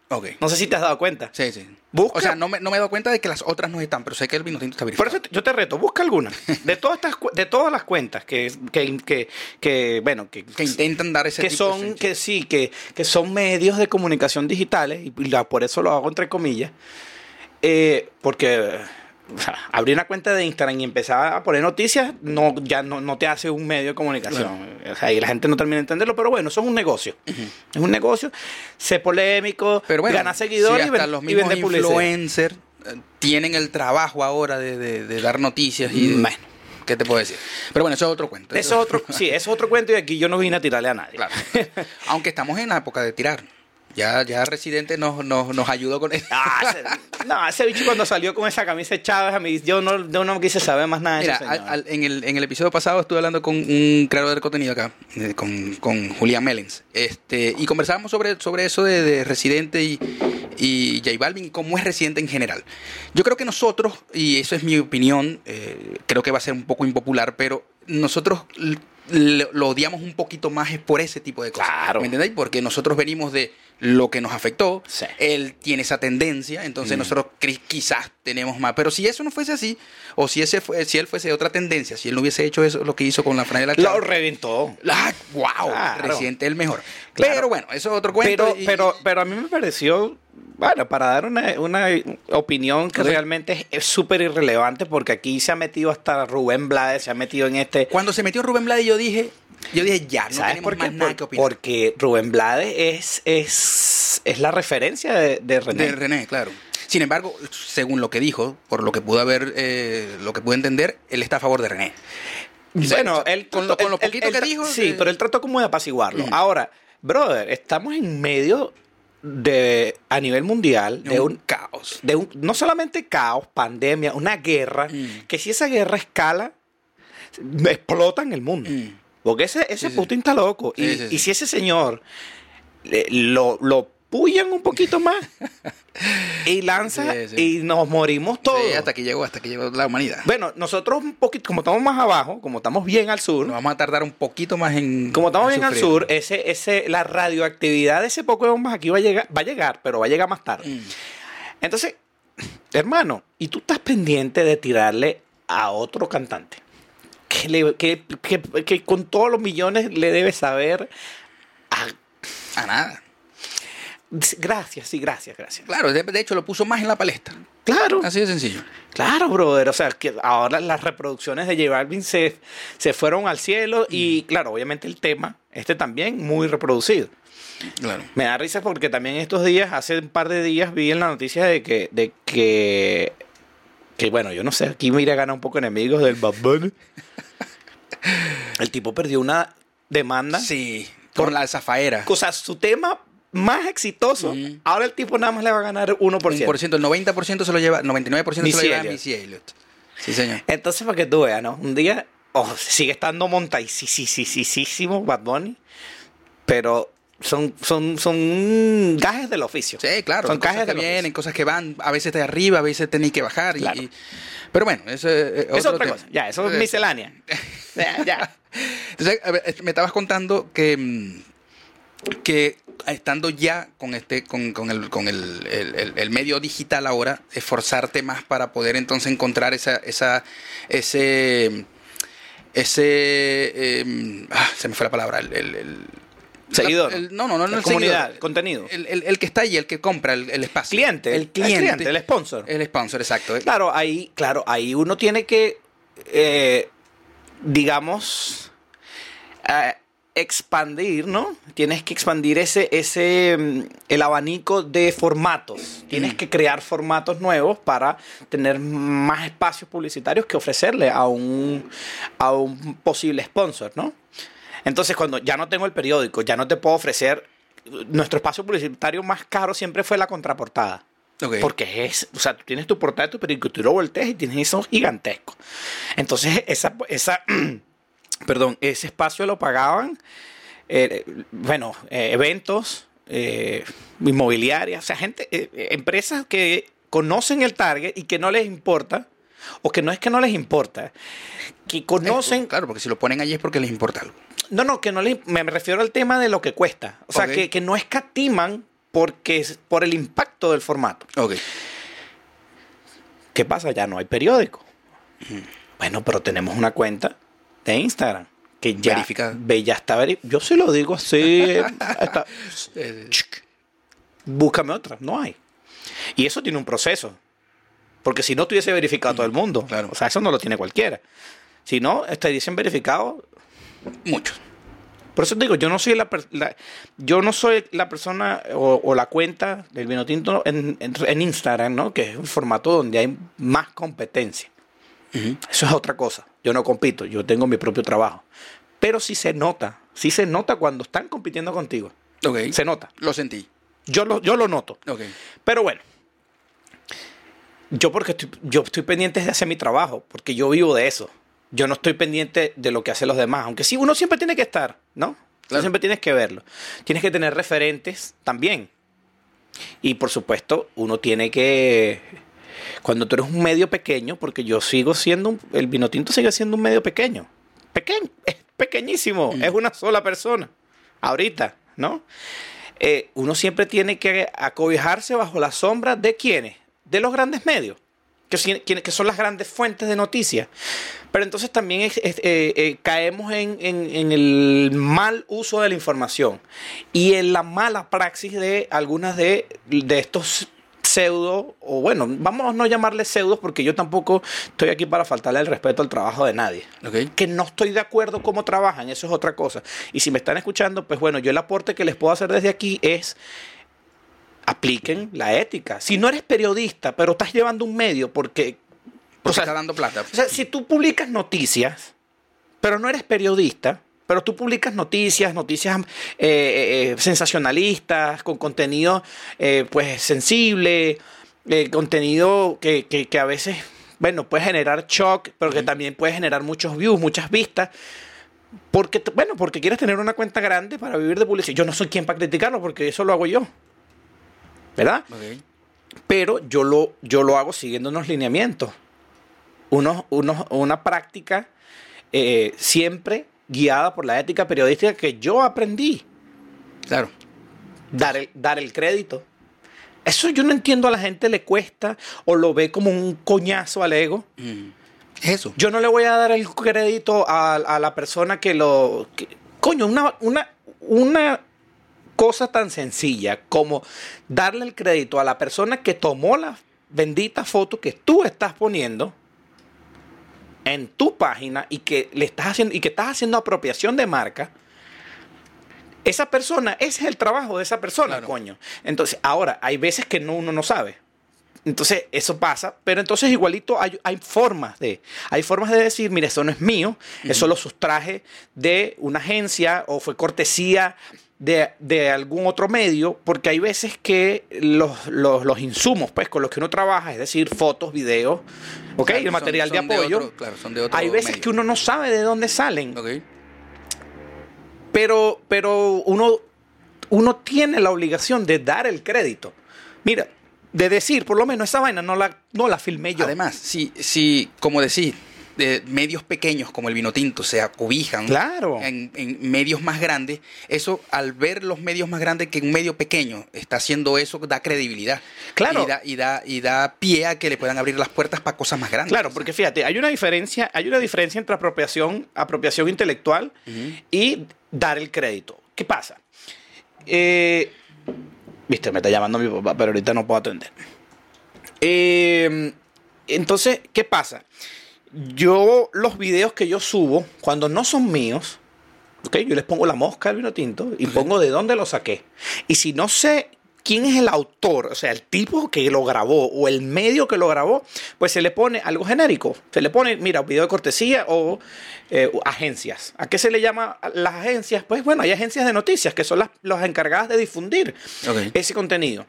Ok. No sé si te has dado cuenta. Sí, sí. Busca- O sea, no me, no me he dado cuenta de que las otras no están, pero sé que el vino tinto está Por verificado. eso te- yo te reto, busca alguna. De todas estas de todas las cuentas que, que, que, que, bueno, que, que intentan dar ese que tipo de son, esencia. que sí, que, que son medios de comunicación digitales, y la- por eso lo hago entre comillas, eh, porque o sea, abrir una cuenta de Instagram y empezar a poner noticias, no, ya no, no te hace un medio de comunicación. O sea, y la gente no termina de entenderlo, pero bueno, eso es un negocio. Es un negocio, sé polémico, Pero bueno, gana seguidores si y, ven- los y publicidad. influencers eh, tienen el trabajo ahora de, de- de dar noticias y de- Bueno. ¿qué te puedo decir? Pero bueno, eso es otro cuento. Eso es otro, sí, eso es otro cuento y aquí yo no vine a tirarle a nadie. Claro. Aunque estamos en la época de tirar. Ya, ya Residente nos, nos, nos ayudó con eso. Ah, ese- no, ese bicho cuando salió con esa camisa Chávez, a mí, yo no, yo no quise saber más nada de Mira, ese señor. al- al- en, el, en el episodio pasado estuve hablando con un creador de contenido acá, eh, con, con Julián Mellens, este, y conversábamos sobre, sobre eso de, de Residente y, y J Balvin, y cómo es Residente en general. Yo creo que nosotros, y eso es mi opinión, eh, creo que va a ser un poco impopular, pero nosotros lo odiamos un poquito más es por ese tipo de cosas. Claro. ¿Me entendéis? Porque nosotros venimos de lo que nos afectó, Sí. él tiene esa tendencia, entonces nosotros cri- quizás tenemos más. Pero si eso no fuese así, o si ese fue, si él fuese de otra tendencia, si él no hubiese hecho eso, lo que hizo con la franela Lo reventó. ¡ah, wow, Claro. Residente el mejor. Claro. Pero bueno, eso es otro cuento. Pero, y- pero, pero a mí me pareció, bueno, para dar una, una opinión que realmente es- súper irrelevante, porque aquí se ha metido hasta Rubén Blades, se ha metido en este. cuando se metió Rubén Blades, yo dije, yo dije ya, no ¿Sabes por qué? nada Por- que opinar. porque Rubén Blades es, es, es la referencia de, de René. De René, claro. Sin embargo, según lo que dijo, por lo que pude haber, eh, lo que pude entender, él está a favor de René. Bueno, O sea, él con lo- con lo él- poquito él- que dijo, Sí, eh, pero él trató como de apaciguarlo. Mm. Ahora, brother, estamos en medio de a nivel mundial de un caos. de un, no solamente caos, pandemia, una guerra, Mm. que si esa guerra escala, explota en el mundo. Mm. Porque ese, ese Sí, sí. Putin está loco. Sí, y, y si ese señor lo puyan un poquito más y lanza Sí, sí. y nos morimos todos. Sí, hasta que llegó, hasta que llegó la humanidad. Bueno, nosotros un poquito, como estamos más abajo, como estamos bien al sur, Nos vamos a tardar un poquito más en. como estamos en bien al sur, ese, ese, la radioactividad de ese poco de bombas aquí va a llegar, va a llegar, pero va a llegar más tarde. Mm. Entonces, hermano, y tú estás pendiente de tirarle a otro cantante. Que, le- que, que- que con todos los millones le debes saber. a- A nada. Gracias, sí, gracias, gracias. Claro, de, de hecho lo puso más en la palestra. Claro, Así de sencillo. claro, brother. O sea, que ahora las reproducciones de J Balvin se, se fueron al cielo y, claro, obviamente el tema, este también, muy reproducido. Claro. Me da risa porque también estos días, hace un par de días, vi en la noticia de que, de que, que bueno, yo no sé, aquí me iré a ganar un poco enemigos del Bad Bunny. El tipo perdió una demanda. Sí. Por la zafaera. O sea, su tema más exitoso, Ujú. ahora el tipo nada más le va a ganar 1%. Un por ciento, el 90% se lo lleva, 99% se lo Missy lleva a Elliott. Missy Elliott. Sí, señor. Entonces, para que tú veas, ¿no? Un día, oh, sigue estando montadísimo Bad Bunny, pero son, son, son gajes del oficio. Sí, claro. Son cajes que del vienen, oficio. cosas que van, a veces de arriba, a veces tenéis que bajar. Claro. y- pero bueno, eso es Es otra cosa. Ya, eso es Eh, miscelánea. Ya, ya. Entonces, a ver, eh, me estabas contando que, mm, que estando ya con este, con, con el, con el, el- el- el medio digital ahora, esforzarte más para poder entonces encontrar esa, esa, ese, ese, eh, ah, se me fue la palabra, el, el- el- Seguidor. el- no, no, no, no La el comunidad, seguidor. contenido. El, el- el que está ahí, el que compra el, el espacio. Cliente. El cliente. el sponsor. El sponsor, exacto. Claro, ahí, claro, ahí uno tiene que, eh, digamos, eh, expandir, ¿no? Tienes que expandir ese, ese, mm, el abanico de formatos. Tienes Mm. que crear formatos nuevos para tener más espacios publicitarios que ofrecerle a un, a un posible sponsor, ¿no? Entonces, cuando ya no tengo el periódico, ya no te puedo ofrecer. Nuestro espacio publicitario más caro siempre fue la contraportada. Porque es, o sea, tú tienes tu portada de tu periódico, tú lo volteas y tienes eso gigantesco. Entonces, esa, esa, perdón, ese espacio lo pagaban, eh, bueno, eh, eventos, eh, inmobiliarias, o sea, gente, empresas que conocen el target y que no les importa, o que no es que no les importa, que conocen, Claro, porque si lo ponen allí es porque les importa algo. no, no, que no les, me refiero al tema de lo que cuesta, o sea, que, que no escatiman porque es por el impacto del formato. Ok. ¿Qué pasa? Ya no hay periódico. Bueno, pero tenemos una cuenta de Instagram que ya, Verificada. ve, ya está veri- Yo se lo digo así. está-. Búscame otra. No hay. Y eso tiene un proceso. Porque si no estuviese verificado todo el mundo. Claro. O sea, eso no lo tiene cualquiera. Si no, estuviesen verificados Muchos. por eso te digo, yo no soy la, la- yo no soy la persona o, o la cuenta del vino tinto en, en- en Instagram, ¿no? Que es un formato donde hay más competencia. Eso es otra cosa. Yo no compito, yo tengo mi propio trabajo. Pero sí se nota, sí se nota cuando están compitiendo contigo. Ok. Se nota. Lo sentí. Yo lo, yo lo noto. Ok. Pero bueno, yo porque estoy, yo estoy pendiente de hacer mi trabajo, porque yo vivo de eso. Yo no estoy pendiente de lo que hacen los demás, aunque sí, uno siempre tiene que estar, ¿no? Claro. siempre tienes que verlo. Tienes que tener referentes también. Y por supuesto, uno tiene que... Cuando tú eres un medio pequeño, porque yo sigo siendo... un- el vino tinto sigue siendo un medio pequeño. Pequeño, es pequeñísimo, es una sola persona. Ahorita, ¿no? eh, uno siempre tiene que acobijarse bajo la sombra de quiénes, de los grandes medios, que, quienes- son las grandes fuentes de noticias. Pero entonces también es- es- eh, eh, caemos en, en- en el mal uso de la información y en la mala praxis de algunas de, de estos pseudo, o bueno, vamos a no llamarles pseudos porque yo tampoco estoy aquí para faltarle el respeto al trabajo de nadie que no estoy de acuerdo cómo trabajan, eso es otra cosa. Y si me están escuchando, pues bueno, yo el aporte que les puedo hacer desde aquí es apliquen la ética. Si no eres periodista, pero estás llevando un medio porque Porque o sea, está dando plata. o sea, si tú publicas noticias, pero no eres periodista, pero tú publicas noticias, noticias eh, eh, eh, sensacionalistas, con contenido eh, pues sensible, contenido que, que- que a veces, bueno, puede generar shock, pero que también puede generar muchos views, muchas vistas. Porque, bueno, porque quieres tener una cuenta grande para vivir de publicidad. Yo no soy quien para criticarlo, porque eso lo hago yo. ¿Verdad? Pero yo lo, yo lo hago siguiendo unos lineamientos, unos, unos, una práctica siempre guiada por la ética periodística que yo aprendí, Claro. dar el, dar el crédito. Eso yo no entiendo a la gente le cuesta o lo ve como un coñazo al ego. Mm. Es eso. Yo no le voy a dar el crédito a, a la persona que lo... que- coño, una, una, una cosa tan sencilla como darle el crédito a la persona que tomó la bendita foto que tú estás poniendo en tu página y que le estás haciendo y que estás haciendo apropiación de marca. Esa persona, ese es el trabajo de esa persona, Claro. coño. Entonces, ahora, hay veces que no, uno no sabe. Entonces, eso pasa, pero entonces igualito hay, hay formas de, hay formas de decir, mire, eso no es mío, eso lo sustraje de una agencia o fue cortesía de, de algún otro medio, porque hay veces que los, los, los insumos, pues, con los que uno trabaja, es decir, fotos, videos, ¿ok? Claro, el material son de apoyo, otro- claro, son de otro hay veces medio. que uno no sabe de dónde salen, pero, pero uno, uno tiene la obligación de dar el crédito. Mira, de decir, por lo menos esa vaina no la, no la filmé yo. Además, si, si como decís, de medios pequeños como el vino tinto se acobijan Claro. en, en medios más grandes, eso al ver los medios más grandes que un medio pequeño está haciendo eso, da credibilidad. Claro. Y da, y da, y da pie a que le puedan abrir las puertas para cosas más grandes. Claro, porque fíjate, hay una diferencia, hay una diferencia entre apropiación, apropiación intelectual y dar el crédito. ¿Qué pasa? Eh, Viste, me está llamando mi papá, pero ahorita no puedo atender. Eh, entonces, ¿qué pasa? Yo, los videos que yo subo, cuando no son míos, ¿ok? Yo les pongo la mosca al vino tinto y pongo de dónde lo saqué. Y si no sé quién es el autor, o sea, el tipo que lo grabó o el medio que lo grabó, pues se le pone algo genérico. Se le pone, mira, video de cortesía o eh, agencias. ¿A qué se le llama las agencias? Pues bueno, hay agencias de noticias que son las, las encargadas de difundir ese contenido.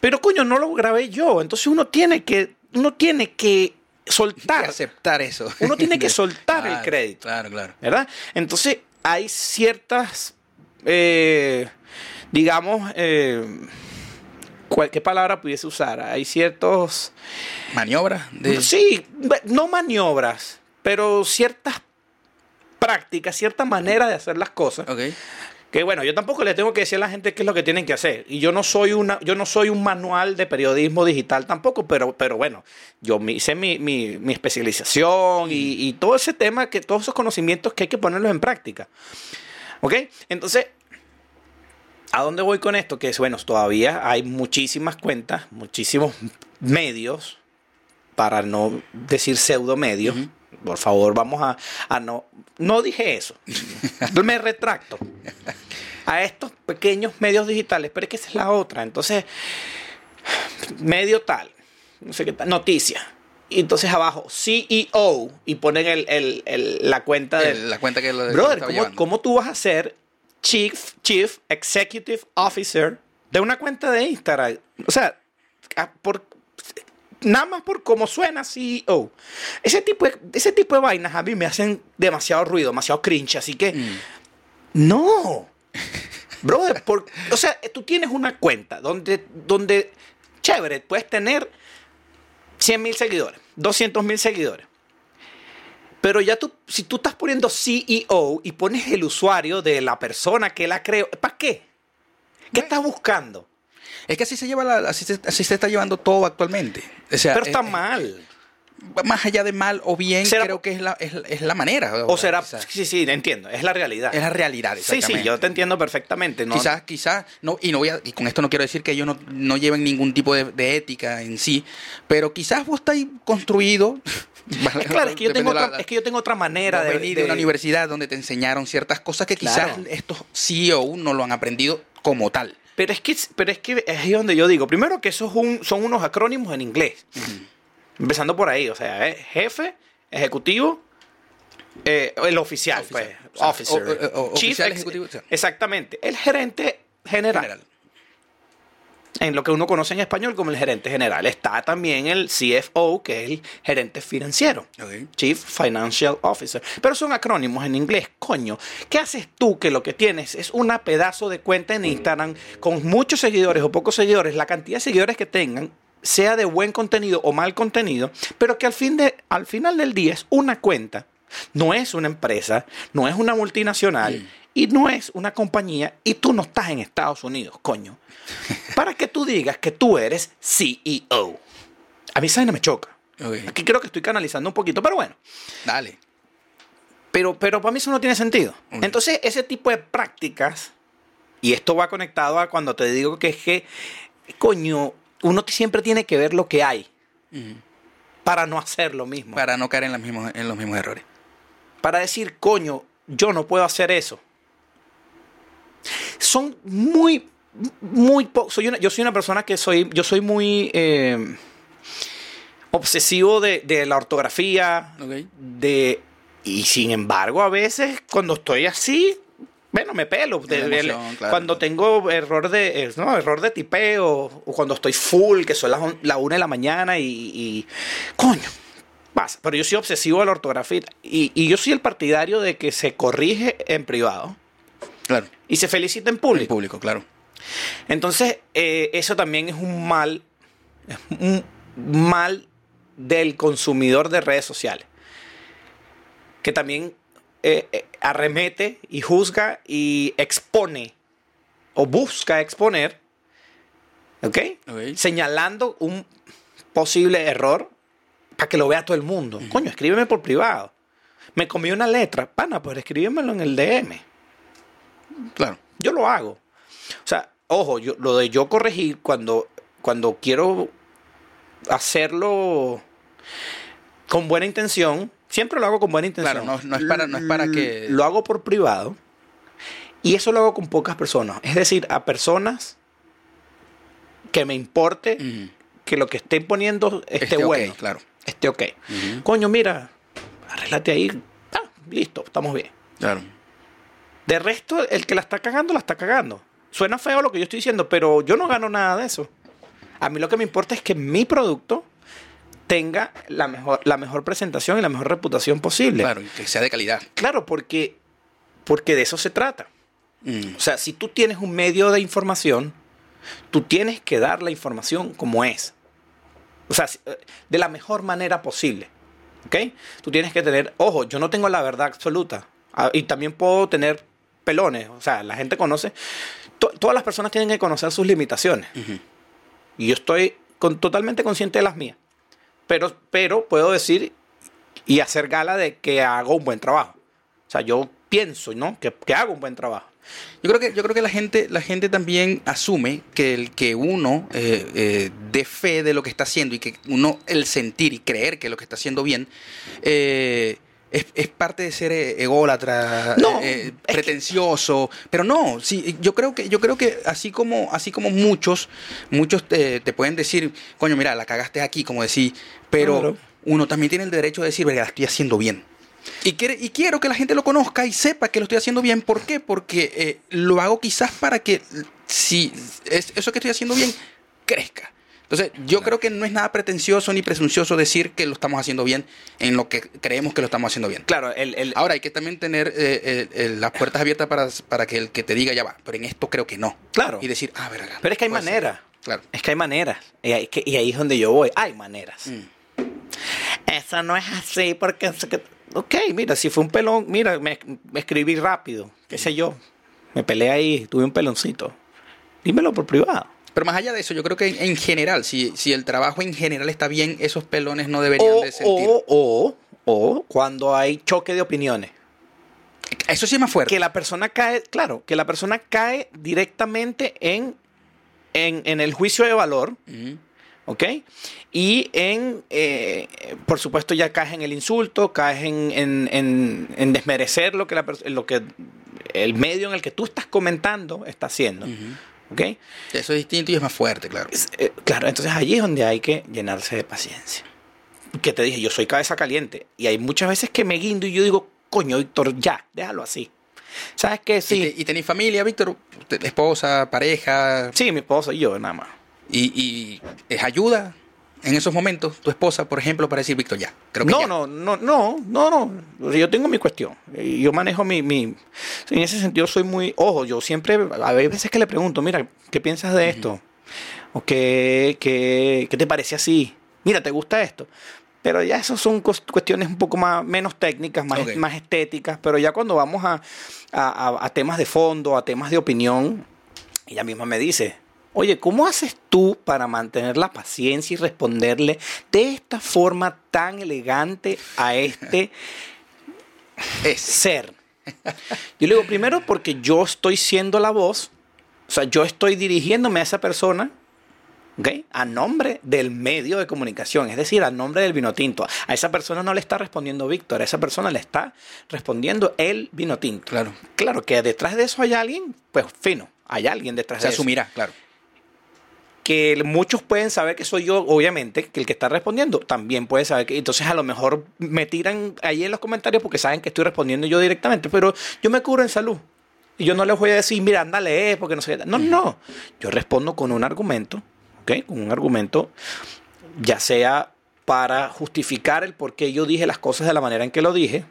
Pero coño, no lo grabé yo. Entonces uno tiene que, uno tiene que soltar. aceptar eso. Uno tiene que soltar el crédito. Claro, claro. ¿verdad? Entonces, hay ciertas, eh, digamos, eh, ¿cuál- ¿qué palabra pudiese usar? Hay ciertos, Maniobra de. sí, no maniobras, pero ciertas prácticas, cierta manera de hacer las cosas. Ok. Que bueno, yo tampoco le tengo que decir a la gente qué es lo que tienen que hacer. Y yo no soy una, yo no soy un manual de periodismo digital tampoco, pero, pero bueno, yo hice mi, mi, mi especialización y, y todo ese tema, que todos esos conocimientos que hay que ponerlos en práctica. ¿Ok? Entonces, ¿a dónde voy con esto? Que es, bueno, todavía hay muchísimas cuentas, muchísimos medios para no decir pseudo medios. Por favor, vamos a, a no. No dije eso. Me retracto. A estos pequeños medios digitales, pero es que esa es la otra. Entonces, medio tal, no sé qué tal, noticia. Y entonces abajo, CEO, y ponen el, el- el- la cuenta de. La cuenta que lo Brother, ¿cómo, cómo tú vas a ser Chief, Chief Executive Officer de una cuenta de Instagram? O sea, por, nada más por cómo suena CEO. Ese tipo, de, ese tipo de vainas a mí me hacen demasiado ruido, demasiado cringe. Así que, Mm. no. Brother, por- o sea, tú tienes una cuenta donde, donde, chévere, puedes tener 100 mil seguidores, 200 mil seguidores. Pero ya tú, si tú estás poniendo CEO y pones el usuario de la persona que la creó, ¿para qué? ¿Qué estás buscando? Es que así se lleva la- así, se, así se está llevando todo actualmente. O sea, Pero está eh, mal. más allá de mal o bien, ¿Será creo que es la, es, es la manera. O será, quizás. sí, sí, entiendo, es la realidad. Es la realidad, Sí, sí, exactamente. yo te entiendo perfectamente. ¿no? Quizás, quizás, no, y no voy a, y con esto no quiero decir que ellos no, no lleven ningún tipo de, de ética en sí, pero quizás vos estáis construido. Es claro, es que yo tengo, otra, la- es que yo tengo otra manera de, venís de de- una universidad donde te enseñaron ciertas cosas que quizás Claro. estos CEO no lo han aprendido como tal. Pero es que, pero es que es ahí donde yo digo, primero que eso es un, son unos acrónimos en inglés. Empezando por ahí, o sea, es jefe, ejecutivo, eh, el oficial, Oficial. pues, O sea, officer. o- o- o- Chief oficial ejecutivo. Exactamente, el gerente general, General. En lo que uno conoce en español como el gerente general. Está también el CFO, que es el gerente financiero. Chief Financial Officer. Pero son acrónimos en inglés, coño. ¿Qué haces tú que lo que tienes es una pedazo de cuenta en Instagram con muchos seguidores o pocos seguidores, la cantidad de seguidores que tengan, sea de buen contenido o mal contenido, pero que al, fin de, al final del día es una cuenta, no es una empresa, no es una multinacional y no es una compañía y tú no estás en Estados Unidos, coño. Para que tú digas que tú eres CEO. A mí esa vaina me choca. Aquí creo que estoy canalizando un poquito, pero bueno. Dale. Pero, pero para mí eso no tiene sentido. Entonces, ese tipo de prácticas, y esto va conectado a cuando te digo que es que, coño, uno siempre tiene que ver lo que hay para no hacer lo mismo. Para, Para no caer en, los mismos, en los mismos errores. decir, coño, yo no puedo hacer eso. Son muy, muy po- soy una- Yo soy una persona que soy, yo soy muy eh, obsesivo de, de la ortografía, de y sin embargo a veces cuando estoy así bueno me pelo De emoción, claro. cuando tengo error de no, error de tipeo o cuando estoy full que son las la una de la mañana y, y- coño pasa. Pero yo soy obsesivo de la ortografía y, y yo soy el partidario de que se corrige en privado Claro. y se felicita en En público público, claro. entonces, eh, eso también es un mal, es un mal del consumidor de redes sociales. Que también eh, eh, arremete y juzga y expone o busca exponer, ¿ok? Ok. Señalando un posible error para que lo vea todo el mundo. Coño, escríbeme por privado. Me comí una letra, pana, pues escríbemelo en el DM. Claro. Yo lo hago. O sea, ojo, yo, lo de yo corregir cuando, cuando quiero hacerlo con buena intención, siempre lo hago con buena intención. Claro, no- no es para- no es para que- Lo hago por privado y eso lo hago con pocas personas. Es decir, a personas que me importe que lo que estén poniendo esté bueno. claro. Esté ok. Coño, mira, arréglate ahí. Ah, listo, estamos bien. Claro. De resto, el que la está cagando, la está cagando. Suena feo lo que yo estoy diciendo, pero yo no gano nada de eso. A mí lo que me importa es que mi producto tenga la mejor, la mejor presentación y la mejor reputación posible. Claro, y que sea de calidad. Claro, porque, porque de eso se trata. Mm. O sea, si tú tienes un medio de información, tú tienes que dar la información como es. O sea, eh, de la mejor manera posible. ¿Ok? Tú tienes que tener, ojo, yo no tengo la verdad absoluta. Ah, Y también puedo tener pelones. O sea, la gente conoce. to- todas las personas tienen que conocer sus limitaciones. Y yo estoy con- totalmente consciente de las mías. Pero, pero puedo decir y hacer gala de que hago un buen trabajo. O sea, yo pienso, ¿no? Que, que hago un buen trabajo. Yo creo que, yo creo que la gente, la gente también asume que el que uno eh, eh, dé fe de lo que está haciendo y que uno el sentir y creer que lo que está haciendo bien eh, es, es parte de ser eh, ególatra, No, eh, que- pretencioso. Pero no, sí, yo creo que, yo creo que así como, así como muchos, muchos te, te pueden decir, coño, mira, la cagaste aquí, como decir, pero Claro. uno también tiene el derecho de decir, verga, la estoy haciendo bien. Y, quiere- y quiero que la gente lo conozca y sepa que lo estoy haciendo bien. ¿Por qué? Porque eh, lo hago quizás para que si es, eso que estoy haciendo bien crezca. Entonces, yo creo que no es nada pretencioso ni presuncioso decir que lo estamos haciendo bien en lo que creemos que lo estamos haciendo bien. Claro, el, el- Ahora hay que también tener eh, eh, las puertas abiertas para, para que el que te diga ya va, pero en esto creo que no. Claro. Y decir, ah, verga. Pero es que hay maneras. Claro. Es que hay maneras. Y ahí, que- y ahí es donde yo voy. Hay maneras. Mm. Eso no es así porque... Ok, mira, si fue un pelón, mira, me, me escribí rápido, qué sé yo. Me peleé ahí, tuve un peloncito. Dímelo por privado. Pero más allá de eso, yo creo que en, en general, si, si el trabajo en general está bien, esos pelones no deberían O, de sentir. o, o, o cuando hay choque de opiniones. Eso sí es más fuerte. Que la persona cae, claro, que la persona cae directamente en, en, en el juicio de valor, Ujú. ¿ok? Y en, eh, por supuesto, ya caes en el insulto, caes en, en- en- en desmerecer lo que, la, lo que el medio en el que tú estás comentando está haciendo, ¿ok? Eso es distinto y es más fuerte, claro. Es, eh, claro, entonces allí es donde hay que llenarse de paciencia. Que te dije, yo soy cabeza caliente. Y hay muchas veces que me guindo y yo digo, coño, Víctor, ya, déjalo así. ¿Sabes qué? Sí, ¿Y, te- y tenéis familia, Víctor? Esposa, pareja. sí, mi esposo y yo, nada más. Y, y es ayuda en esos momentos, tu esposa, por ejemplo, para decir, Víctor, ya. Creo que No, ya. no, no, no, no, no. Yo tengo mi cuestión. Yo manejo mi, mi. En ese sentido soy muy. Ojo, yo siempre. A veces que le pregunto, mira, ¿qué piensas de esto? ¿O qué, qué, qué te parece así? Mira, ¿te gusta esto? Pero ya eso son cuestiones un poco más, menos técnicas, más, más estéticas. Pero ya cuando vamos a- a temas de fondo, a temas de opinión, ella misma me dice, oye, ¿cómo haces tú para mantener la paciencia y responderle de esta forma tan elegante a este Es. ser? Yo le digo, primero porque yo estoy siendo la voz, o sea, yo estoy dirigiéndome a esa persona. ¿ok? A nombre del medio de comunicación, es decir, a nombre del vino tinto. A esa persona no le está respondiendo Víctor, a esa persona le está respondiendo el vino tinto. Claro. Claro que detrás de eso hay alguien, pues fino, hay alguien detrás Se de eso. asumirá, claro. Que muchos pueden saber que soy yo, obviamente, que el que está respondiendo también puede saber que. Entonces, a lo mejor me tiran ahí en los comentarios porque saben que estoy respondiendo yo directamente, pero yo me curo en salud. Y yo no les voy a decir, mira, ándale, porque no sé. qué". No, no. Yo respondo con un argumento, ¿ok? Con un argumento, ya sea para justificar el por qué yo dije las cosas de la manera en que lo dije,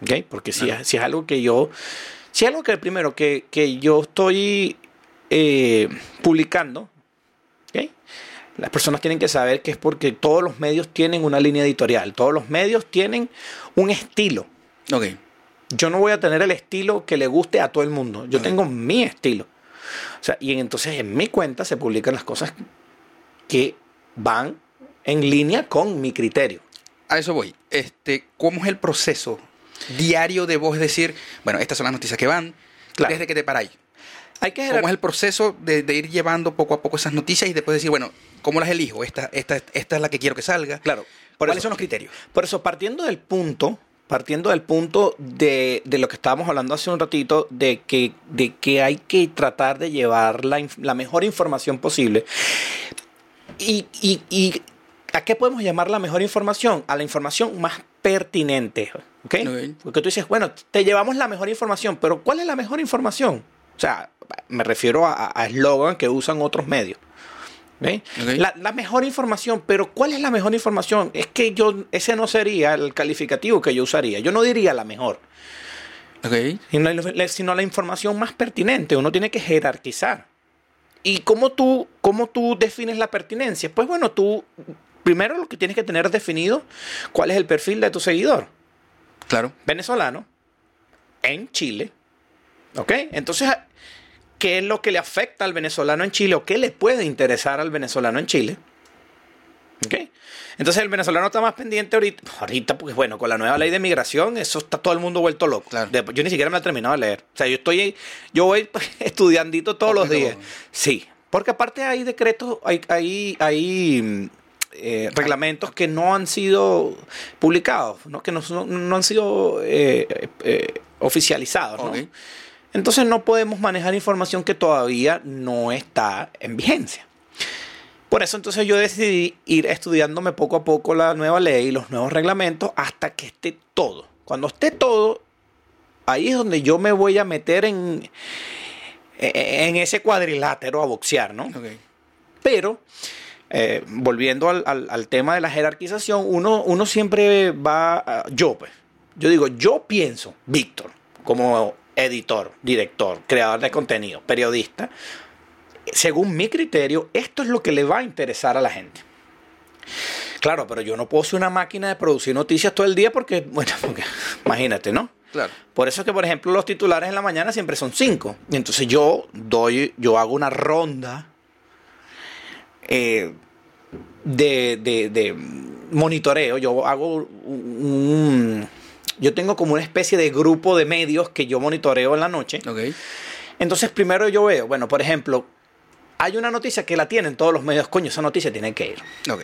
¿ok? Porque si, es, si es algo que yo. Si es algo que primero que, que yo estoy eh, publicando, ¿ok? Las personas tienen que saber que es porque todos los medios tienen una línea editorial, todos los medios tienen un estilo. Ok. Yo no voy a tener el estilo que le guste a todo el mundo. Yo tengo mi estilo. O sea, y entonces en mi cuenta se publican las cosas que van en línea con mi criterio. A eso voy. Este, ¿Cómo es el proceso diario de vos decir, bueno, estas son las noticias que van, Claro. desde que te paráis? Hay que ¿Cómo es el proceso de, de ir llevando poco a poco esas noticias y después decir, bueno, ¿cómo las elijo? Esta, esta, esta es la que quiero que salga. Claro. Por ¿Cuáles eso- son los criterios? Por eso, partiendo del punto, partiendo del punto de, de lo que estábamos hablando hace un ratito, de que, de que hay que tratar de llevar la, la mejor información posible. Y, y- y ¿a qué podemos llamar la mejor información? A la información más pertinente. ¿ok? Ok. Porque tú dices, bueno, te llevamos la mejor información, pero ¿cuál es la mejor información? O sea, me refiero a eslogan que usan otros medios. La, la mejor información, pero ¿cuál es la mejor información? Es que yo, ese no sería el calificativo que yo usaría. Yo no diría la mejor, Ok. sino la, sino la información más pertinente. Uno tiene que jerarquizar. ¿Y cómo tú, cómo tú defines la pertinencia? Pues bueno, tú primero lo que tienes que tener definido cuál es el perfil de tu seguidor. Claro. Venezolano, en Chile. ¿Ok? Entonces, ¿qué es lo que le afecta al venezolano en Chile o qué le puede interesar al venezolano en Chile? ¿Ok? Entonces el venezolano está más pendiente ahorita, ahorita porque bueno, con la nueva ley de migración, eso está todo el mundo vuelto loco. Claro. Yo ni siquiera me he terminado de leer. O sea, yo estoy, yo voy estudiandito todos los días. Sí, porque aparte hay decretos, hay, hay, hay mm, eh, reglamentos que no han sido publicados, ¿no? que no, no han sido eh, eh, oficializados. ¿no? Entonces no podemos manejar información que todavía no está en vigencia. Por eso entonces yo decidí ir estudiándome poco a poco la nueva ley, los nuevos reglamentos, hasta que esté todo. Cuando esté todo, ahí es donde yo me voy a meter en, en ese cuadrilátero a boxear, ¿no? Pero, eh, volviendo al, al- al tema de la jerarquización, uno, uno siempre va, a- yo pues, yo digo, yo pienso, Víctor, como editor, director, creador de contenido, periodista, según mi criterio, esto es lo que le va a interesar a la gente. Claro, pero yo no puedo ser una máquina de producir noticias todo el día porque, bueno, porque, imagínate, ¿no? Claro. Por eso es que, por ejemplo, los titulares en la mañana siempre son cinco. Y entonces yo doy, yo hago una ronda eh, de, de- de monitoreo. Yo hago un, yo tengo como una especie de grupo de medios que yo monitoreo en la noche. Entonces primero yo veo, bueno, por ejemplo, hay una noticia que la tienen todos los medios, coño, esa noticia tiene que ir. Ok.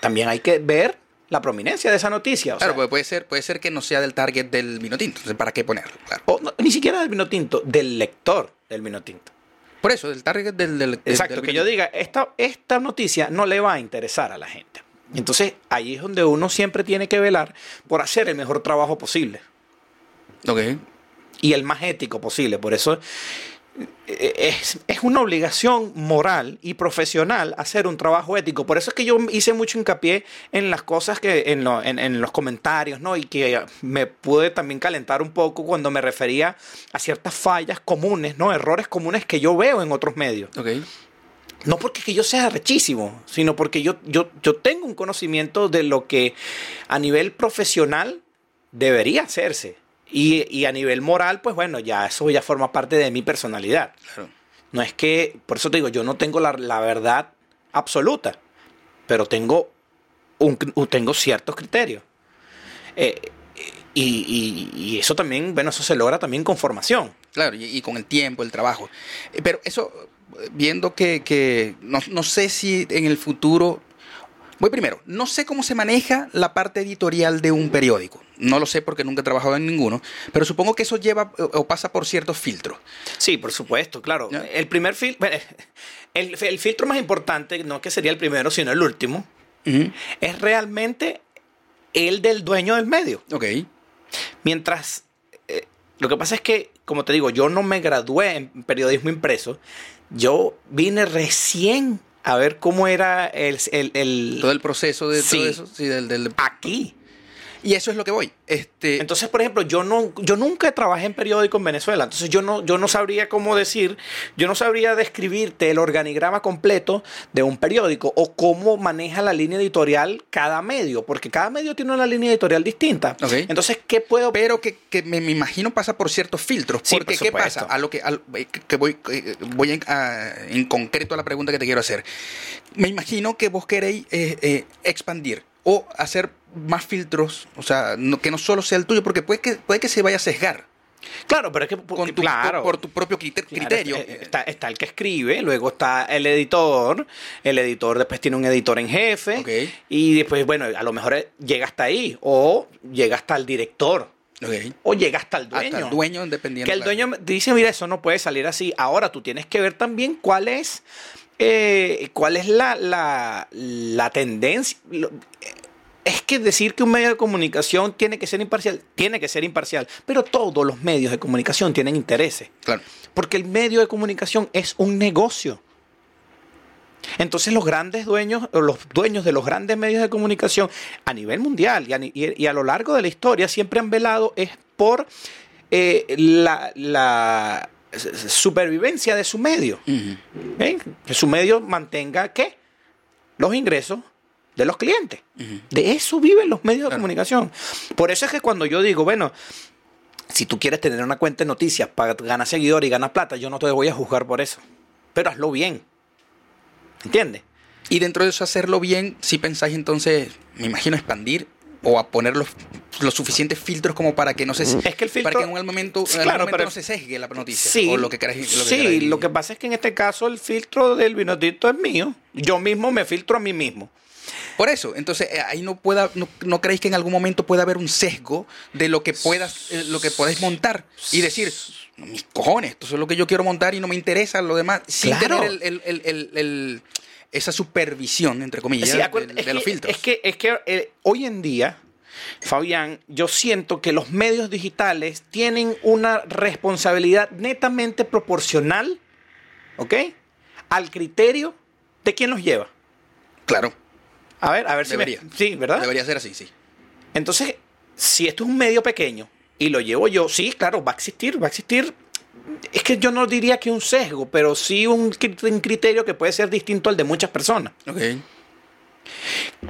También hay que ver la prominencia de esa noticia. o Claro, sea, porque puede ser, puede ser que no sea del target del vino tinto. Entonces, ¿para qué ponerlo? Claro. o no, ni siquiera del vino tinto, del lector del vino tinto. Por eso, del target del. del Exacto, del que yo diga, esta, esta noticia no le va a interesar a la gente. Entonces, ahí es donde uno siempre tiene que velar por hacer el mejor trabajo posible tinto. Ok. y el más ético posible. Por eso eh, es, es una obligación moral y profesional hacer un trabajo ético. Por eso es que yo hice mucho hincapié en las cosas que, en, lo- en- en los comentarios, ¿no? Y que me pude también calentar un poco cuando me refería a ciertas fallas comunes, ¿no? Errores comunes que yo veo en otros medios. Ok. No porque que yo sea rechísimo, sino porque yo, yo, yo tengo un conocimiento de lo que a nivel profesional debería hacerse. Y, y a nivel moral, pues bueno, ya eso ya forma parte de mi personalidad. Claro. No es que, por eso te digo, yo no tengo la, la verdad absoluta, pero tengo, un, tengo ciertos criterios. Eh, y, y- y eso también, bueno, eso se logra también con formación. Claro, y, y con el tiempo, el trabajo. Eh, Pero eso, viendo que, que no, no sé si en el futuro... Voy primero, no sé cómo se maneja la parte editorial de un periódico. No lo sé porque nunca he trabajado en ninguno, pero supongo que eso lleva o pasa por ciertos filtros. Sí, por supuesto, claro. El primer filtro, el, el filtro más importante, no que sería el primero, sino el último, es realmente el del dueño del medio. Ok, Mientras, eh, lo que pasa es que, como te digo, yo no me gradué en periodismo impreso, yo vine recién a ver cómo era el... el- el- todo el proceso de Sí. todo eso, sí, del, del- aquí. Y eso es lo que voy. Este, Entonces, por ejemplo, yo no, yo nunca trabajé en periódico en Venezuela, entonces yo no, yo no sabría cómo decir, yo no sabría describirte el organigrama completo de un periódico o cómo maneja la línea editorial cada medio, porque cada medio tiene una línea editorial distinta. Entonces, ¿qué puedo pero que, que me, me imagino pasa por ciertos filtros. Sí, porque por ¿qué pasa? A lo que, al- eh, que- voy, eh, voy en, a- en concreto a la pregunta que te quiero hacer. Me imagino que vos queréis eh, eh, expandir o hacer más filtros, o sea, no- que no solo sea el tuyo, porque puede que, puede que se vaya a sesgar Claro, pero es que con tu, claro, por, por tu propio Claro, criterio. eh, Está, está el que escribe, luego está el editor, el editor después tiene un editor en jefe y después, bueno, a lo mejor eh, llega hasta ahí o llega hasta el director o llega hasta el dueño. Hasta el dueño, dependiendo. Que el dueño dice, mira, eso no puede salir así. Ahora tú tienes que ver también cuál es, eh, cuál es la, la, la tendencia. Es que decir que un medio de comunicación tiene que ser imparcial, tiene que ser imparcial, pero todos los medios de comunicación tienen intereses, Claro. porque el medio de comunicación es un negocio. Entonces los grandes dueños, los dueños de los grandes medios de comunicación a nivel mundial y a, y- lo largo de la historia siempre han velado es por eh, la, supervivencia de su medio. ¿eh? Que su medio mantenga ¿qué? Los ingresos de los clientes. De eso viven los medios de Claro. comunicación. Por eso es que cuando yo digo, bueno, si tú quieres tener una cuenta de noticias para ganar seguidores y ganar plata, yo no te voy a juzgar por eso. Pero hazlo bien. ¿Entiendes? Y dentro de eso hacerlo bien, si pensáis entonces, me imagino expandir o a poner los, los suficientes filtros como para que no se Es que el filtro- para que en momento, algún claro, momento pero- no se sesgue la noticia Sí, o lo que queráis lo que sí, queráis. lo que pasa es que en este caso el filtro del vinotito es mío. Yo mismo me filtro a mí mismo. Por eso, entonces eh, ahí no pueda no, no creéis que en algún momento pueda haber un sesgo de lo que puedas eh, lo que podéis montar y decir "No, mis cojones, esto es lo que yo quiero montar y no me interesa lo demás sin Claro. tener el, el- el- el- el- esa supervisión entre comillas Sí, de, los que, filtros. es que, es que eh, hoy en día, Fabián, yo siento que los medios digitales tienen una responsabilidad netamente proporcional, ¿ok? Al criterio de quién los lleva. claro, A ver, a ver si me- Debería. Sí, ¿verdad? debería ser así, sí. Entonces, si esto es un medio pequeño y lo llevo yo, sí, claro, va a existir, va a existir. Es que yo no diría que un sesgo, pero sí un, cri- un criterio que puede ser distinto al de muchas personas. Ok.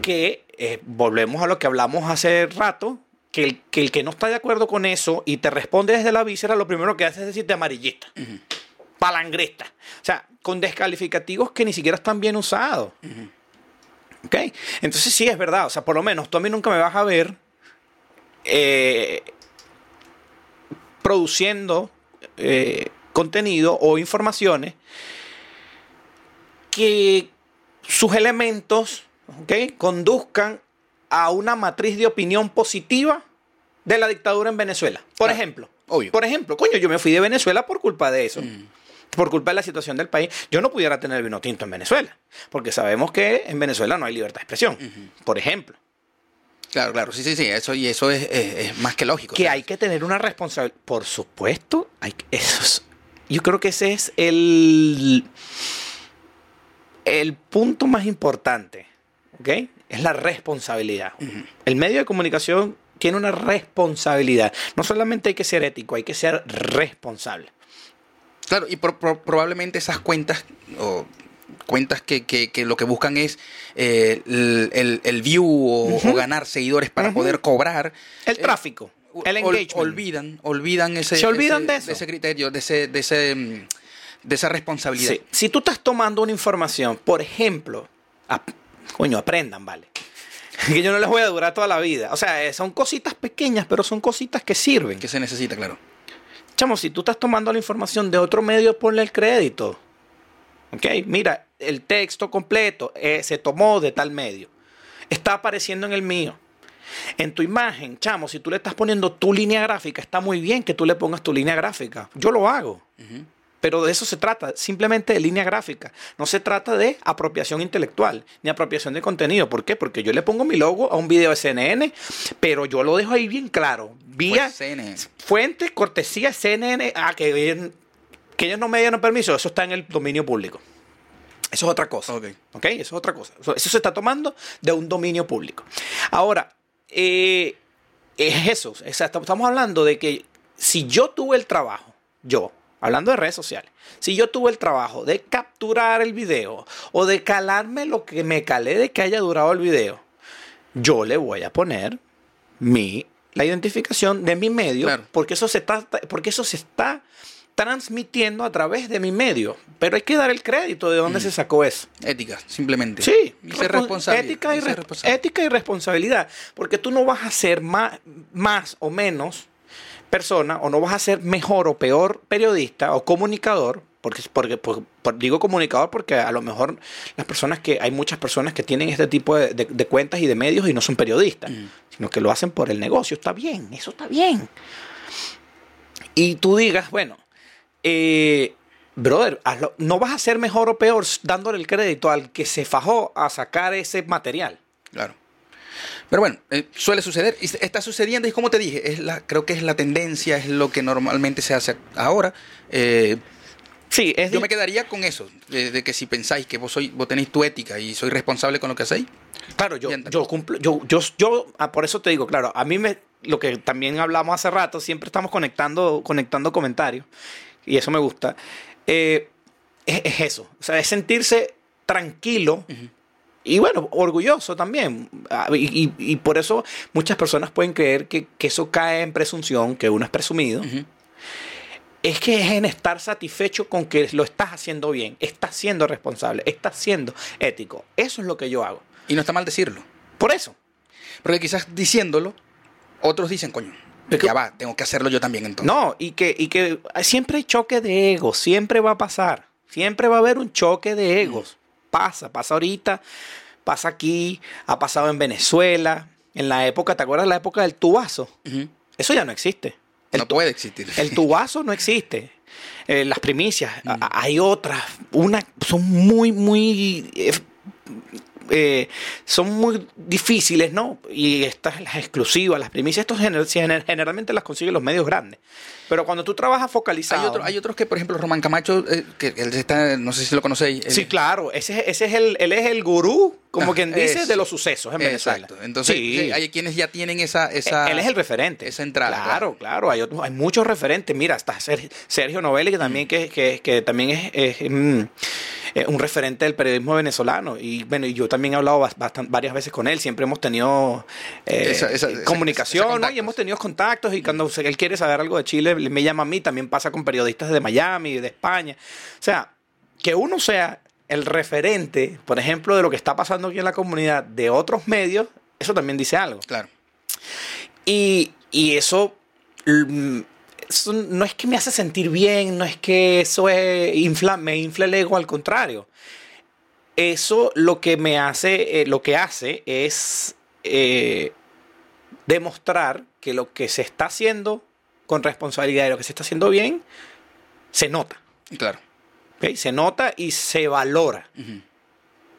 Que eh, volvemos a lo que hablamos hace rato, que el, que el que no está de acuerdo con eso y te responde desde la víscera, lo primero que hace es decirte amarillista, palangrista. O sea, con descalificativos que ni siquiera están bien usados. ¿Ok? Entonces sí es verdad, o sea, por lo menos tú a mí nunca me vas a ver eh, produciendo eh, contenido o informaciones que sus elementos ¿ok? conduzcan a una matriz de opinión positiva de la dictadura en Venezuela. Por Claro, ejemplo, obvio. por ejemplo, coño, yo me fui de Venezuela por culpa de eso. Por culpa de la situación del país, yo no pudiera tener vino tinto en Venezuela, porque sabemos que en Venezuela no hay libertad de expresión, por ejemplo. Claro, claro, sí, sí, sí, eso y eso es, es- es más que lógico. Que hay que tener una responsabilidad. Por supuesto, hay que- eso es- yo creo que ese es el, el punto más importante. ¿Ok? Es la responsabilidad. El medio de comunicación tiene una responsabilidad. No solamente hay que ser ético, hay que ser responsable. Claro, y pro- pro- probablemente esas cuentas o cuentas que, que- que lo que buscan es eh, el, el- el view o, o ganar seguidores para poder cobrar. El eh, tráfico, el ol- engagement. olvidan, olvidan ese, Se olvidan ese- de eso. ese criterio, de ese, de ese, mm, de esa responsabilidad. Sí. Si tú estás tomando una información, por ejemplo, coño, aprendan, vale. Que yo no les voy a durar toda la vida. O sea, eh, son cositas pequeñas, pero son cositas que sirven. Que se necesita, claro. Chamo, si tú estás tomando la información de otro medio, ponle el crédito. Ok, mira, el texto completo eh, se tomó de tal medio. Está apareciendo en el mío. En tu imagen, chamo, si tú le estás poniendo tu línea gráfica, está muy bien que tú le pongas tu línea gráfica. Yo lo hago. Pero de eso se trata, simplemente de línea gráfica. No se trata de apropiación intelectual ni apropiación de contenido. ¿Por qué? Porque yo le pongo mi logo a un video de CNN, pero yo lo dejo ahí bien claro. Vía Pues, CNN. fuente, cortesía CNN. Ah, que, que ellos no me dieron permiso, eso está en el dominio público. Eso es otra cosa. Ok. ¿Ok? Eso es otra cosa. Eso, se está tomando de un dominio público. Ahora, eh, es eso. Estamos hablando de que si yo tuve el trabajo, yo, hablando de redes sociales, si yo tuve el trabajo de capturar el video o de calarme lo que me calé de que haya durado el video, yo le voy a poner mi la identificación de mi medio Claro. porque eso se está porque eso se está transmitiendo a través de mi medio pero hay que dar el crédito de dónde se sacó eso Ética, simplemente. Sí, Y ser responsable. Ética y, y ser res- responsable. ética y responsabilidad. Porque tú no vas a ser más, más o menos persona, o no vas a ser mejor o peor periodista o comunicador. Porque, porque por- por- digo comunicador porque a lo mejor las personas que hay muchas personas que tienen este tipo de, de- de cuentas y de medios y no son periodistas, sino que lo hacen por el negocio. Está bien, eso está bien. Y tú digas, bueno, eh, brother, hazlo- no vas a ser mejor o peor dándole el crédito al que se fajó a sacar ese material. Claro. Pero bueno, eh, suele suceder. Y está sucediendo, y como te dije, es la, creo que es la tendencia, es lo que normalmente se hace ahora. Eh, Sí, es yo me quedaría con eso, de, de que si pensáis que vos, sois, vos tenéis tu ética y sois responsable con lo que hacéis, Claro, yo, yo cumplo, yo, yo, yo, ah, por eso te digo, claro, a mí me, lo que también hablamos hace rato, siempre estamos conectando, conectando comentarios, y eso me gusta, eh, es, es eso, o sea, es sentirse tranquilo y bueno, orgulloso también, Ah, y, y- y por eso muchas personas pueden creer que, que eso cae en presunción, que uno es presumido, es que es en estar satisfecho con que lo estás haciendo bien, estás siendo responsable, estás siendo ético. Eso es lo que yo hago. Y no está mal decirlo. Por eso. Porque quizás diciéndolo, otros dicen, coño, ya va, tengo que hacerlo yo también entonces. No, y que, y que siempre hay choque de egos, siempre va a pasar. Siempre va a haber un choque de egos. Pasa, pasa ahorita, pasa aquí, ha pasado en Venezuela, en la época, ¿te acuerdas la época del tubazo? Eso ya no existe. El no puede existir. El tubazo no existe. Eh, las primicias, hay otras, una, son muy, muy, eh, eh, son muy difíciles, ¿no? Y estas, las exclusivas, las primicias, estos gener- gener- generalmente las consiguen los medios grandes. Pero cuando tú trabajas focalizado... Hay, otro- hay otros que, por ejemplo, Román Camacho, eh, que él está, no sé si lo conocéis. él- Sí, claro, ese, ese es el, él es el gurú, como Ah, quien dice, es- de los sucesos en Venezuela. Exacto. Entonces, Sí. sí, hay quienes ya tienen esa... esa Él es el referente. esa entrada, Claro, claro. Hay, otros- hay muchos referentes. Mira, está Ser- Sergio Novelli, que también, que, que- que también es, es, mm, eh, un referente del periodismo venezolano. Y bueno, y yo también he hablado bas- bastan- varias veces con él. Siempre hemos tenido eh, Esa- esa- esa- comunicación, ese ¿no? Y hemos tenido contactos. Y cuando él quiere saber algo de Chile, me llama a mí. También pasa con periodistas de Miami, de España. O sea, que uno sea el referente, por ejemplo, de lo que está pasando aquí en la comunidad de otros medios, eso también dice algo. Claro. Y, y eso, mm, eso no es que me hace sentir bien, no es que eso es infla- me infla el ego, al contrario. Eso lo que me hace, eh, lo que hace es eh, demostrar que lo que se está haciendo con responsabilidad y lo que se está haciendo bien, se nota. Claro. Se nota y se valora.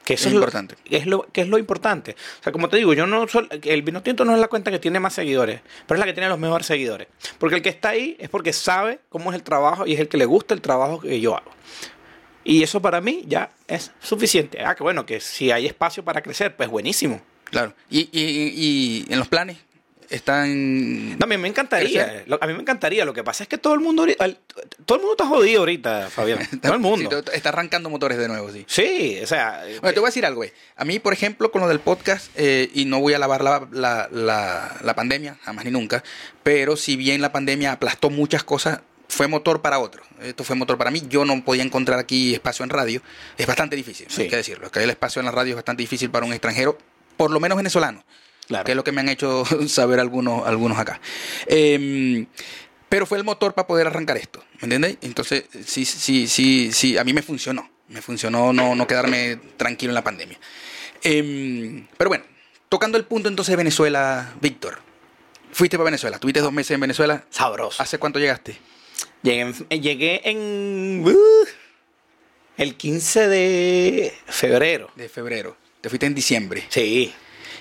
Que eso Es es, lo- importante. es lo, que es lo importante. O sea, como te digo, yo no sol- el vino tinto no es la cuenta que tiene más seguidores, pero es la que tiene los mejores seguidores. Porque el que está ahí es porque sabe cómo es el trabajo y es el que le gusta el trabajo que yo hago. Y eso para mí ya es suficiente. Ah, que bueno, que si hay espacio para crecer, pues buenísimo. Claro. Y, y- y en los planes están... No, a mí me encantaría. Crecer. A mí me encantaría. Lo que pasa es que todo el mundo, todo el mundo está jodido ahorita, Fabián. Todo el mundo. Sí, está arrancando motores de nuevo, sí. Sí, o sea. Bueno, te voy a decir algo, güey. A mí, por ejemplo, con lo del podcast, eh, y no voy a lavar la, la, la, la pandemia, jamás ni nunca, pero si bien la pandemia aplastó muchas cosas, fue motor para otro. Esto fue motor para mí. Yo no podía encontrar aquí espacio en radio. Es bastante difícil, Sí. hay que decirlo. Es que el espacio en la radio es bastante difícil para un extranjero, por lo menos venezolano. Claro. que es lo que me han hecho saber algunos, algunos acá. Eh, pero fue el motor para poder arrancar esto, ¿me entiendes? Entonces, sí, sí, sí, sí, a mí me funcionó. Me funcionó no, no quedarme tranquilo en la pandemia. Eh, pero bueno, tocando el punto entonces de Venezuela, Víctor. Fuiste para Venezuela, tuviste dos meses en Venezuela. Sabroso. ¿Hace cuánto llegaste? Llegué en, eh, llegué en uh, el 15 de febrero. De febrero. Te fuiste en diciembre. Sí.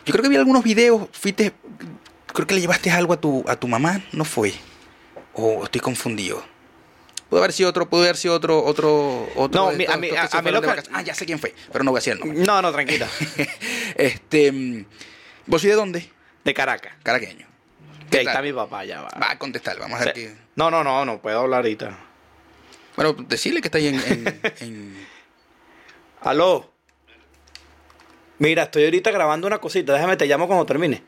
Yo creo que vi algunos videos, fuiste, creo que le llevaste algo a tu, a tu mamá, ¿no fue? O estoy confundido. Pudo haber sido otro, pudo haber sido otro, otro, otro. No, de mi- a que a- a mí lo que-. Ah, ya sé quién fue, pero no voy a decir el nombre. No, no, tranquila. este, mm, ¿vos sois de dónde? De Caracas. Caraqueño. Que ¿Qué ahí está mi papá, ya va. Va a contestar, vamos a ver qué. No, no, no, no puedo hablar ahorita. Bueno, decirle que está ahí en, en- en- Aló. Mira, estoy ahorita grabando una cosita. Déjame, te llamo cuando termine.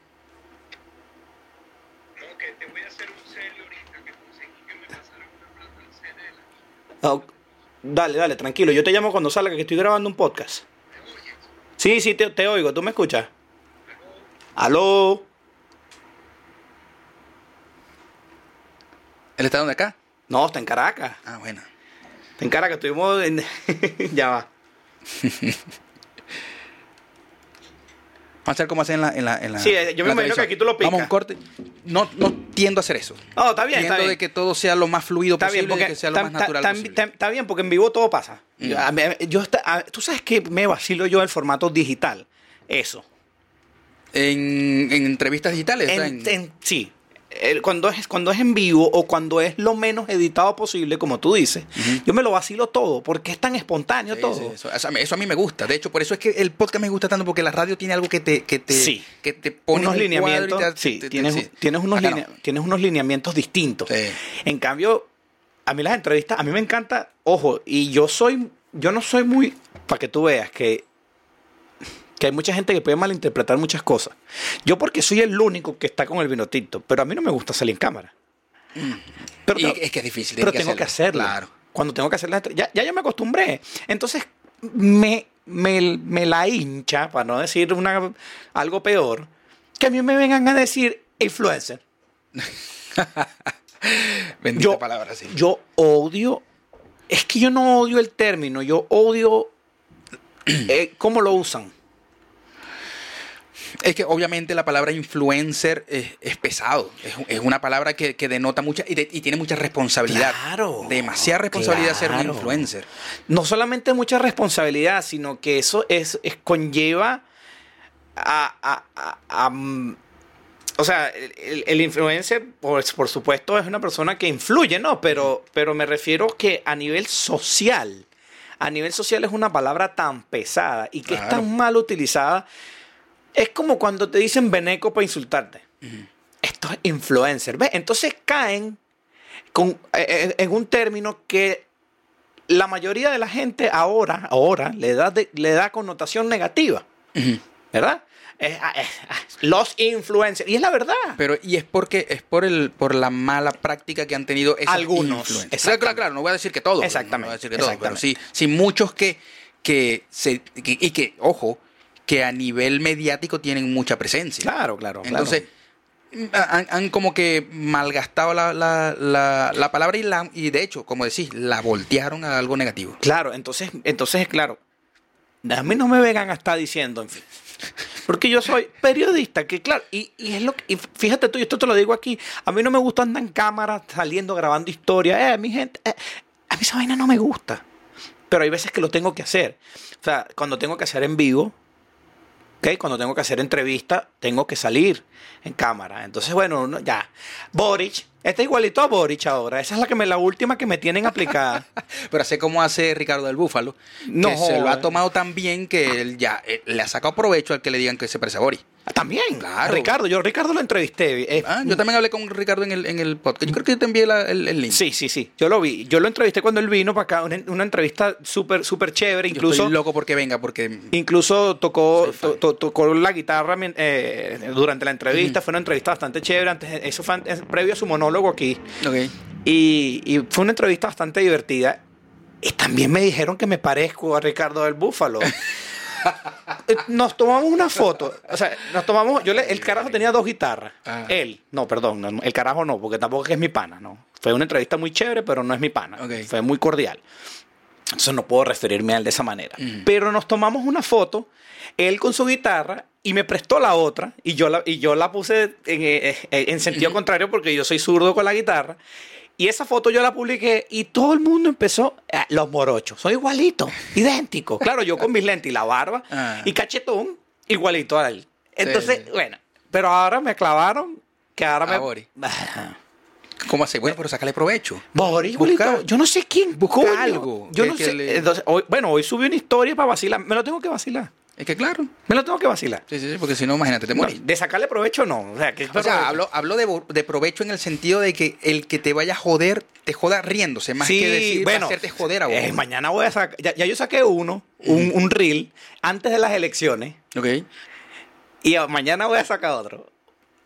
No, que te voy a hacer un ahorita que conseguí que me pasaran una plata al. Ah. Dale, dale, tranquilo. Yo te llamo cuando salga, que estoy grabando un podcast. Sí, sí, te, te oigo. ¿Tú me escuchas? Aló. ¿Él está donde acá? No, está en Caracas. Ah, bueno. Está en Caracas. Estuvimos en... ya va. Vamos a hacer como hacen en la, en la, en la- Sí, eh, yo me imagino que aquí tú lo picas. Vamos a un corte. No, no tiendo a hacer eso. No, está bien, Tiendo está bien. de que todo sea lo más fluido Está posible bien, porque que sea lo tam- más natural tam- posible. tam- está bien, porque en vivo todo pasa. Mm. Yo, yo está- a- Tú sabes que me vacilo yo el formato digital. Eso. En, en entrevistas digitales. en- en- sí. Cuando, es, cuando es en vivo o cuando es lo menos editado posible, como tú dices, yo me lo vacilo todo porque es tan espontáneo Sí, todo. sí, eso, eso a mí- eso a mí me gusta. De hecho, por eso es que el podcast me gusta tanto, porque la radio tiene algo que te, que te, Sí. que te pone unos un lineamientos. te- sí, te- tienes, sí. Tienes, unos no. tienes unos lineamientos distintos. En cambio, a mí las entrevistas, a mí me encanta, ojo, y yo soy, yo no soy muy, para que tú veas que, que hay mucha gente que puede malinterpretar muchas cosas. Yo porque soy el único que está con el vino tinto, pero a mí no me gusta salir en cámara. Pero Y tengo- es que es difícil. pero tengo que hacerlo. Claro. Cuando tengo que hacer la ya, ya yo me acostumbré. Entonces me, me, me la hincha, para no decir una, algo peor, que a mí me vengan a decir influencer. Bendita Yo, palabra, sí. yo odio, es que yo no odio el término, yo odio eh, cómo lo usan. Es que obviamente la palabra influencer es, es pesado. Es, es una palabra que, que denota mucha y, de- y tiene mucha responsabilidad. Claro. Demasiada responsabilidad ser un influencer. no solamente mucha responsabilidad, sino que eso es, es- conlleva a, a- a- a, mm, o sea, el, el- influencer, pues, por supuesto, es una persona que influye, ¿no? Pero, pero me refiero que a nivel social, a nivel social es una palabra tan pesada y que es tan mal utilizada. Es como cuando te dicen veneco para insultarte. Esto es influencer. ¿Ves? Entonces caen con, eh, eh, en un término que la mayoría de la gente ahora, ahora le, da de- le da connotación negativa. ¿Verdad? Es- ah, es- ah, los influencers. Y es la verdad. Pero, y es porque es por el por la mala práctica que han tenido esos Algunos, influencers. Claro, claro, claro, no voy a decir que todos. Exactamente, No voy a decir que todos, pero sí, sí muchos que, que se, que- y que, ojo, que a nivel mediático tienen mucha presencia. Claro, claro. claro. Entonces, han, han como que malgastado la, la, la, la palabra y, la, y de hecho, como decís, la voltearon a algo negativo. Claro, entonces, entonces, claro. A mí no me vengan a estar diciendo, en fin. Porque yo soy periodista, que claro, y, y es lo que, y fíjate tú, y esto te lo digo aquí, a mí no me gusta andar en cámara, saliendo, grabando historias, eh, mi gente, eh, a mí esa vaina no me gusta. Pero hay veces que lo tengo que hacer. O sea, cuando tengo que hacer en vivo, ¿ok? Cuando tengo que hacer entrevista, tengo que salir en cámara. Entonces, bueno, no- ya. Boric, está igualito a Boric ahora. Esa es la que me, la última que me tienen aplicada. Pero así como hace Ricardo del Búfalo, No que se lo ha tomado tan bien que él ya eh, le ha sacado provecho al que le digan que se parece a Boris. También, Claro. Ricardo, yo Ricardo lo entrevisté. eh, Ah, yo también hablé con Ricardo en el, en el podcast. Yo creo que yo te envié la- el, el link. Sí, sí, sí, yo lo vi. Yo lo entrevisté cuando él vino para acá, una, una entrevista súper, súper chévere. Yo Incluso, estoy loco porque venga, porque incluso tocó, to- to- tocó la guitarra eh, durante la entrevista. Fue una entrevista bastante chévere. Antes, eso fue antes- previo a su monólogo aquí. Ok. Y, y fue una entrevista bastante divertida. Y también me dijeron que me parezco a Ricardo del Búfalo. Eh, Nos tomamos una foto. O sea, nos tomamos. Yo le- el carajo tenía dos guitarras. Ah. Él. No, perdón. no, el carajo no, porque tampoco es que es mi pana, no. Fue una entrevista muy chévere, pero no es mi pana. Ok. Fue muy cordial. Entonces no puedo referirme a él de esa manera. Ujú. Pero nos tomamos una foto, él con su guitarra, y me prestó la otra, y yo la, y yo la puse en, eh, eh, en sentido contrario porque yo soy zurdo con la guitarra. Y esa foto yo la publiqué y todo el mundo empezó, "Ah, los morochos, soy igualito, idéntico. Claro, yo con mis lentes y la barba Ah. y cachetón, igualito a él. Entonces, Sí. bueno, pero ahora me clavaron que ahora A me... Boris. ¿Cómo hace? Bueno, pero sácale provecho. Boris, igualito. yo no sé quién, coño. algo Yo no sé. le- Entonces, hoy- bueno, hoy subí una historia para vacilar. Me lo tengo que vacilar. Es que claro. Me lo tengo que vacilar. Sí, sí, sí, porque si no, imagínate, te No, morís. de sacarle provecho, no. O sea, que O sea, hablo, hablo de, provecho en el sentido de que el que te vaya a joder, te joda riéndose, más Sí, que decir bueno, hacerte joder a vos. eh, mañana voy a sacar. Ya, ya yo saqué uno, un, un reel, antes de las elecciones. Ok. Y mañana voy a sacar otro.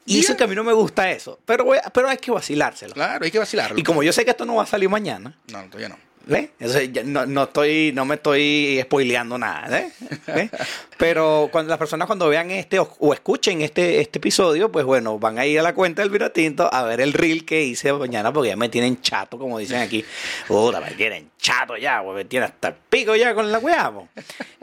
Y eso que a mí no me gusta eso. Pero, voy a- pero hay que vacilárselo. Claro, hay que vacilarlo. Y como yo sé que esto no va a salir mañana, No, todavía no. ¿Ves? Entonces, ya no, no estoy, no me estoy spoileando nada, ¿eh? ¿Ves? Pero cuando las personas cuando vean este o, o escuchen este, este episodio, pues bueno, van a ir a la cuenta del Vinotinto a ver el reel que hice mañana porque ya me tienen chato, como dicen aquí. Puta, me tienen chato ya, pues me tienen hasta el pico ya con la weá, po.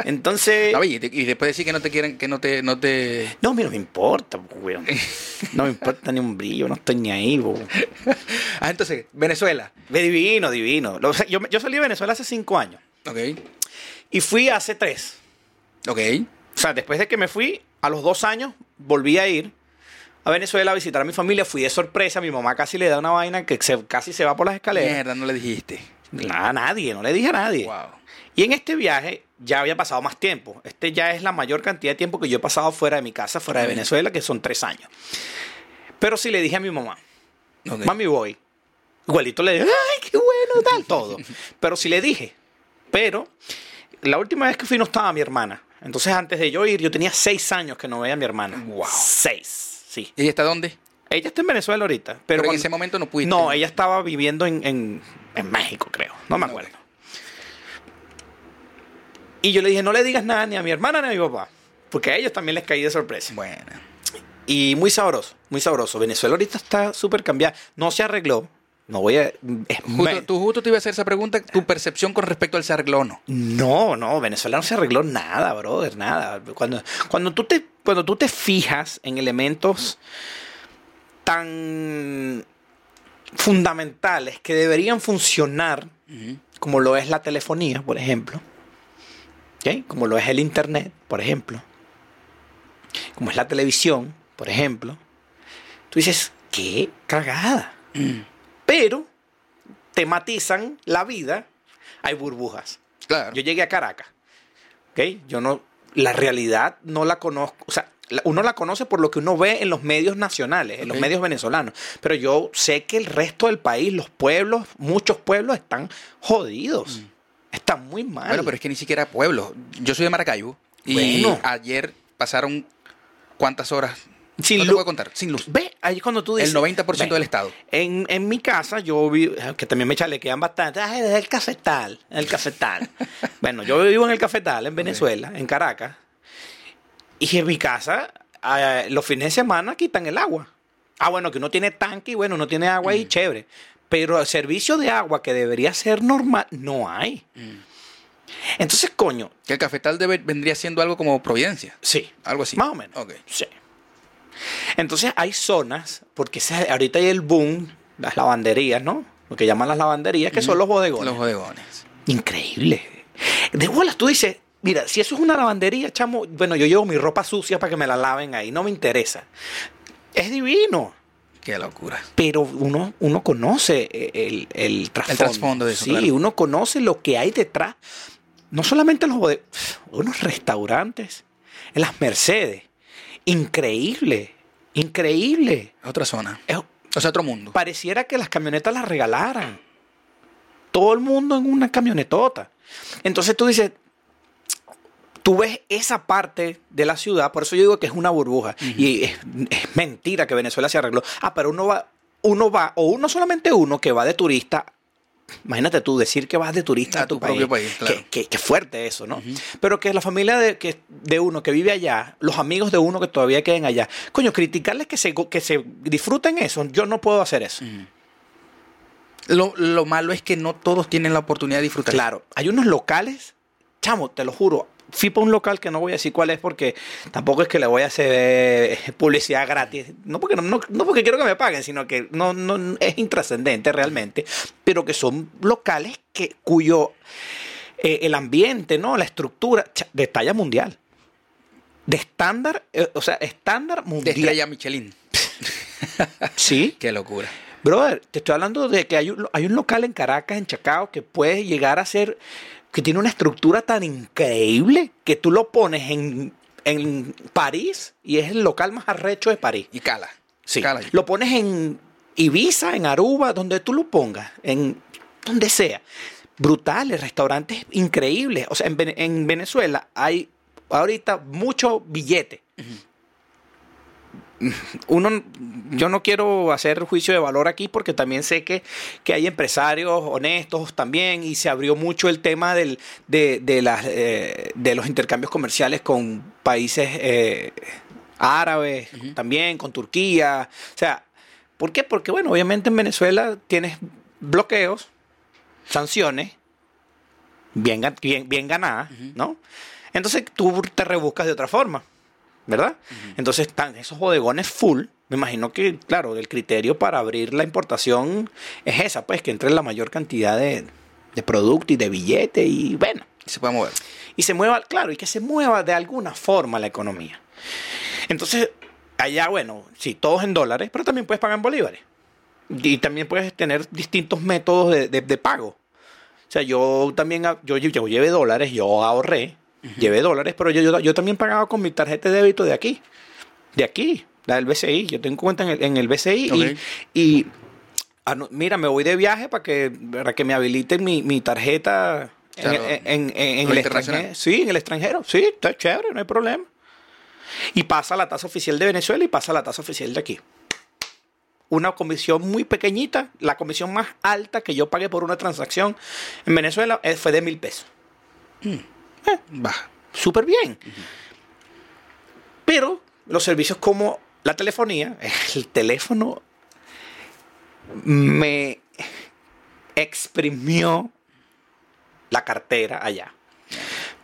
Entonces... No, y, te- y después decir que no te quieren, que no te, no te. No, mira, no me importa, po, weón. No me importa ni un brillo, no estoy ni ahí, po. Ah, entonces, Venezuela. Ve Divino, divino. Yo, yo salí de Venezuela hace cinco años Ok. y fui hace tres. Ok. O sea, después de que me fui, a los dos años, volví a ir a Venezuela a visitar a mi familia. Fui de sorpresa. Mi mamá casi le da una vaina que se- casi se va por las escaleras. Mierda, no le dijiste. Nada, a nadie, no le dije a nadie. Wow. Y en este viaje ya había pasado más tiempo. Este ya es la mayor cantidad de tiempo que yo he pasado fuera de mi casa, fuera de. Venezuela, que son tres años. Pero sí le dije a mi mamá, Ok. mami voy. Igualito le dije, ay, qué bueno, tal, todo. Pero sí le dije. Pero la última vez que fui no estaba mi hermana. Entonces antes de yo ir, yo tenía seis años que no veía a mi hermana. Wow. Seis, sí. ¿Y está dónde? Ella está en Venezuela ahorita. Pero, Pero, en cuando- ese momento no pudiste. No, ella estaba viviendo en, en- en México, creo. No me acuerdo. Y yo le dije, no le digas nada ni a mi hermana ni a mi papá. Porque a ellos también les caí de sorpresa. Bueno. Y muy sabroso, muy sabroso. Venezuela ahorita está súper cambiada. No se arregló. No voy a... es Justo, tú justo te iba a hacer esa pregunta, tu percepción con respecto al se arregló o no. No, no, Venezuela no se arregló nada, brother, nada. Cuando, cuando, tú, te, cuando tú te fijas en elementos tan fundamentales que deberían funcionar, como lo es la telefonía, por ejemplo, ¿ok? como lo es el Internet, por ejemplo, como es la televisión, por ejemplo, tú dices, qué cagada. Pero tematizan la vida, hay burbujas. Claro. Yo llegué a Caracas. ¿ok? Yo no. La realidad no la conozco. O sea, uno la conoce por lo que uno ve en los medios nacionales, en los medios venezolanos. Pero yo sé que el resto del país, los pueblos, muchos pueblos están jodidos. Están muy mal. Bueno, pero es que ni siquiera pueblo. Yo soy de Maracaibo y Bueno. ayer pasaron cuántas horas. Sin no te luz. puedo contar, sin luz. Ve, ahí cuando tú dices. El 90% Ve, del estado. En, en mi casa yo vivo, que también me chalequean bastante, ah, es el cafetal, el cafetal. bueno, yo vivo en el cafetal, en Venezuela, en Caracas, y en mi casa ah, los fines de semana quitan el agua. Ah, bueno, que uno tiene tanque y bueno, uno tiene agua Mm. y chévere. Pero el servicio de agua que debería ser normal, no hay. Mm. Entonces, coño, Que el cafetal debe- vendría siendo algo como Providencia. sí, Algo así. más o menos. Ok. Sí. Entonces hay zonas, porque ahorita hay el boom, las lavanderías, ¿no? Lo que llaman las lavanderías, que son los bodegones. Los bodegones. Increíble. De bolas, tú dices, mira, si eso es una lavandería, chamo, bueno, yo llevo mi ropa sucia para que me la laven ahí, no me interesa. Es divino. Qué locura. Pero uno, uno conoce el, el trasfondo. trasfondo de eso, Sí, claro. uno conoce lo que hay detrás. No solamente los bode- unos restaurantes, en las Mercedes. Increíble, increíble. Otra zona. Es- O sea, otro mundo. pareciera que las camionetas las regalaran. Todo el mundo en una camionetota. Entonces tú dices, tú ves esa parte de la ciudad, por eso yo digo que es una burbuja. Y es, es mentira que Venezuela se arregló. Ah, pero uno va, uno va, o uno solamente uno que va de turista. Imagínate tú decir que vas de turista a, A tu propio país, claro. Qué, qué- qué fuerte eso, ¿no? Pero que la familia de, que, de uno que vive allá, los amigos de uno que todavía queden allá, coño, criticarles que se, que se disfruten eso, yo no puedo hacer eso. Lo, lo malo es que no todos tienen la oportunidad de disfrutar. Claro, hay unos locales, chamo, te lo juro. Fui para un local que no voy a decir cuál es porque tampoco es que le voy a hacer eh, publicidad gratis. No porque, no, no- no porque quiero que me paguen, sino que no, no es intrascendente realmente. Pero que son locales que, cuyo eh, el ambiente, ¿no? La estructura, de talla mundial. De estándar, eh, o sea, estándar De mundial. estrella Michelin. Sí. Qué locura. Brother, te estoy hablando de que hay un, hay un local en Caracas, en Chacao, que puede llegar a ser, que tiene una estructura tan increíble que tú lo pones en, en París y es el local más arrecho de París. Y cala. Sí. Cala. Lo pones en Ibiza, en Aruba, donde tú lo pongas, en donde sea. Brutales, restaurantes increíbles. O sea, en, en Venezuela hay ahorita mucho billete. Uno, yo no quiero hacer juicio de valor aquí porque también sé que, que hay empresarios honestos también y se abrió mucho el tema del, de, de, las, eh, de los intercambios comerciales con países eh, árabes también, con Turquía. O sea, ¿por qué? Porque, bueno, obviamente en Venezuela tienes bloqueos, sanciones, bien, bien, bien ganadas, ¿no? Entonces tú te rebuscas de otra forma, ¿verdad? Entonces están esos bodegones full. Me imagino que, claro, el criterio para abrir la importación es esa, pues que entre la mayor cantidad de, de producto y de billete y bueno, Se puede mover. y se mueva, claro, y que se mueva de alguna forma la economía. Entonces, allá, bueno, sí, todos en dólares, pero también puedes pagar en bolívares. Y también puedes tener distintos métodos de, de- de pago. O sea, yo también, yo, yo llevé dólares, yo ahorré, llevé dólares, pero yo, yo, yo también pagaba con mi tarjeta de débito de aquí, de aquí, la del BCI. Yo tengo cuenta en el, en el BCI y- ah, no, mira, me voy de viaje para que, para que me habiliten mi, mi tarjeta en, Claro, en- en- en lo el extranjero. Sí, en el extranjero. Sí, está chévere, no hay problema. Y pasa la tasa oficial de Venezuela y pasa la tasa oficial de aquí. una comisión muy pequeñita. La comisión más alta que yo pagué por una transacción en Venezuela eh, fue de mil pesos. Baja. Súper bien. Pero los servicios como la telefonía, el teléfono me exprimió la cartera allá.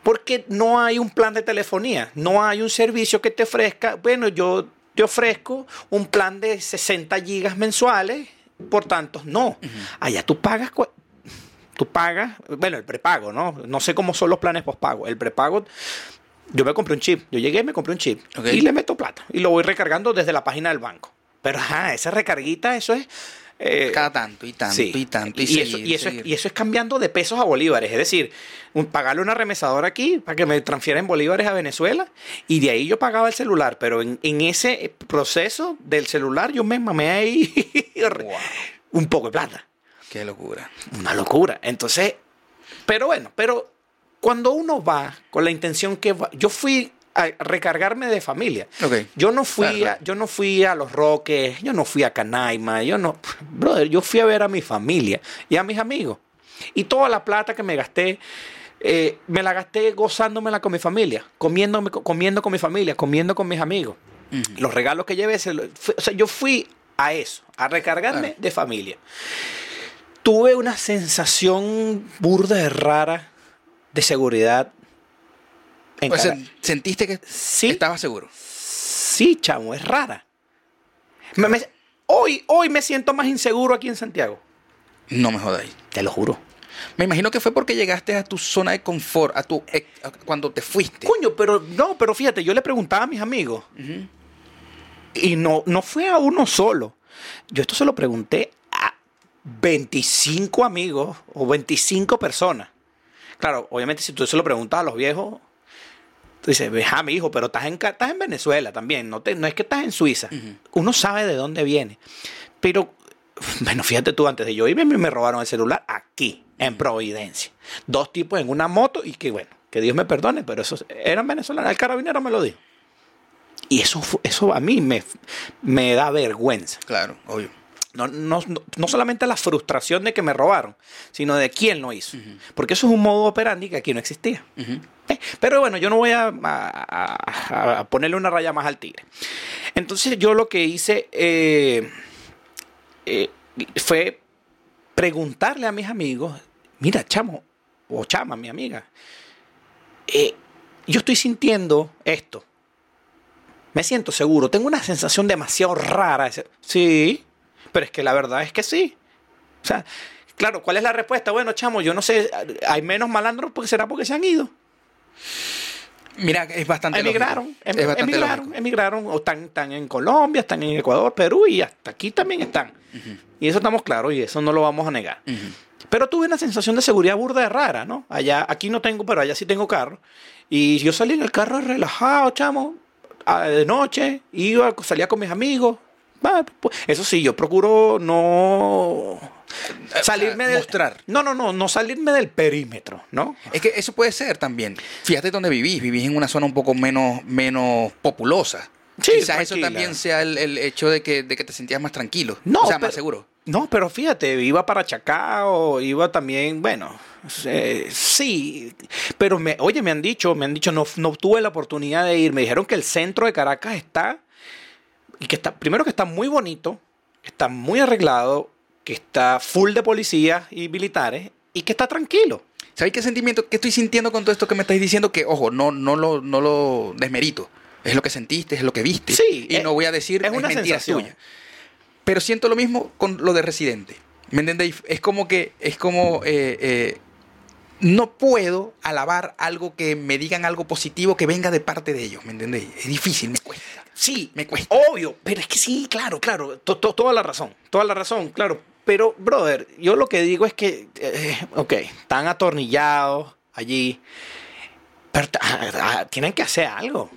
Porque no hay un plan de telefonía, no hay un servicio que te ofrezca, bueno, yo te ofrezco un plan de 60 gigas mensuales, por tanto, no. Allá tú pagas, tú pagas, bueno, el prepago, ¿no? No sé cómo son los planes postpago. El prepago, yo me compré un chip, yo llegué me compré un chip y le meto plata y lo voy recargando desde la página del banco. Pero ajá, esa recarguita, eso es... eh, Cada tanto y tanto Sí. y tanto. Y, Y, eso, y, eso es, y eso es cambiando de pesos a bolívares. Es decir, un- pagarle una remesadora aquí para que me transfiera en bolívares a Venezuela y de ahí yo pagaba el celular. Pero en, en ese proceso del celular yo me mamé ahí Wow. un poco de plata. Qué locura. Una locura. Entonces, pero bueno, pero cuando uno va con la intención que va, yo fui a recargarme de familia. Yo no fui Claro, a, yo no fui a Los Roques, yo no fui a Canaima, yo no, brother, yo fui a ver a mi familia y a mis amigos. Y toda la plata que me gasté eh, me la gasté gozándomela con mi familia, comiéndome, comiendo con mi familia, comiendo con mis amigos. Los regalos que llevé, se lo- fue- o sea, yo fui a eso, a recargarme Claro. de familia. Tuve una sensación burda de rara de seguridad. En O sea, Caracas. sentiste que Sí. estabas seguro. Sí, chamo, es rara. Me- me- hoy, hoy me siento más inseguro aquí en Santiago. No me jodáis. Te lo juro. Me imagino que fue porque llegaste a tu zona de confort, a tu a cuando te fuiste. Coño, pero no, pero fíjate, yo le preguntaba a mis amigos y no, no fue a uno solo. Yo esto se lo pregunté a 25 amigos o 25 personas. Claro, obviamente si tú se lo preguntas a los viejos, tú dices, ah, mi hijo, pero estás en, estás en Venezuela también, no, te, no es que estás en Suiza. Uno sabe de dónde viene. Pero, bueno, fíjate tú, antes de yo irme, me robaron el celular aquí, en Providencia. Dos tipos en una moto y que, bueno, que Dios me perdone, pero esos eran venezolanos. El carabinero me lo dijo. Y eso, eso a mí me, me da vergüenza. Claro, obvio. No, no, no- solamente la frustración de que me robaron, sino de quién lo hizo. Porque eso es un modo operandi que aquí no existía. Eh, Pero bueno, yo no voy a, a- a- a ponerle una raya más al tigre. Entonces yo lo que hice eh, eh, fue preguntarle a mis amigos, mira, chamo, o chama, mi amiga, eh, yo estoy sintiendo esto. Me siento seguro, tengo una sensación demasiado rara. Sí, pero es que la verdad es que sí. O sea, claro, ¿cuál es la respuesta? Bueno, chamo, yo no sé, hay menos malandros porque será porque se han ido. Mira, es bastante Emigraron, lógico. em- Es bastante emigraron, lógico. emigraron, o están, están en Colombia, están en Ecuador, Perú y hasta aquí también están. Y eso estamos claros y eso no lo vamos a negar. Pero tuve una sensación de seguridad burda de rara, ¿no? Allá, aquí no tengo, pero allá sí tengo carro. Y yo salí en el carro relajado, chamo, de noche, iba, salía con mis amigos. Eso sí, yo procuro no salirme del... mostrar. No, no, no, no salirme del perímetro, ¿no? Es que eso puede ser también. Fíjate dónde vivís. Vivís en una zona un poco menos, menos populosa. Sí, Quizás eso también sea el, el hecho de que, de que te sentías más tranquilo. No, o sea, pero- más seguro. No, pero fíjate, iba para Chacao, iba también, bueno, eh, sí, pero me, oye, me han dicho, me han dicho, no, no tuve la oportunidad de ir, me dijeron que el centro de Caracas está, y que está, primero que está muy bonito, está muy arreglado, que está full de policías y militares, y que está tranquilo. ¿Sabes qué sentimiento, qué estoy sintiendo con todo esto que me estáis diciendo? Que, ojo, no, no, lo, no lo desmerito. Es lo que sentiste, es lo que viste. Sí, Y es- no voy a decir es una mentira sensación. tuya. Pero siento lo mismo con lo de Residente. ¿Me entendéis? Es como que, es como, eh, eh, no puedo alabar algo que me digan algo positivo que venga de parte de ellos. ¿Me entendéis? Es difícil, me cuesta. Sí, Me cuesta. Obvio, pero es que sí, claro, claro, to- to- toda la razón, toda la razón, claro. Pero, brother, yo lo que digo es que, eh, ok, están atornillados allí, pero ah, ah, tienen que hacer algo,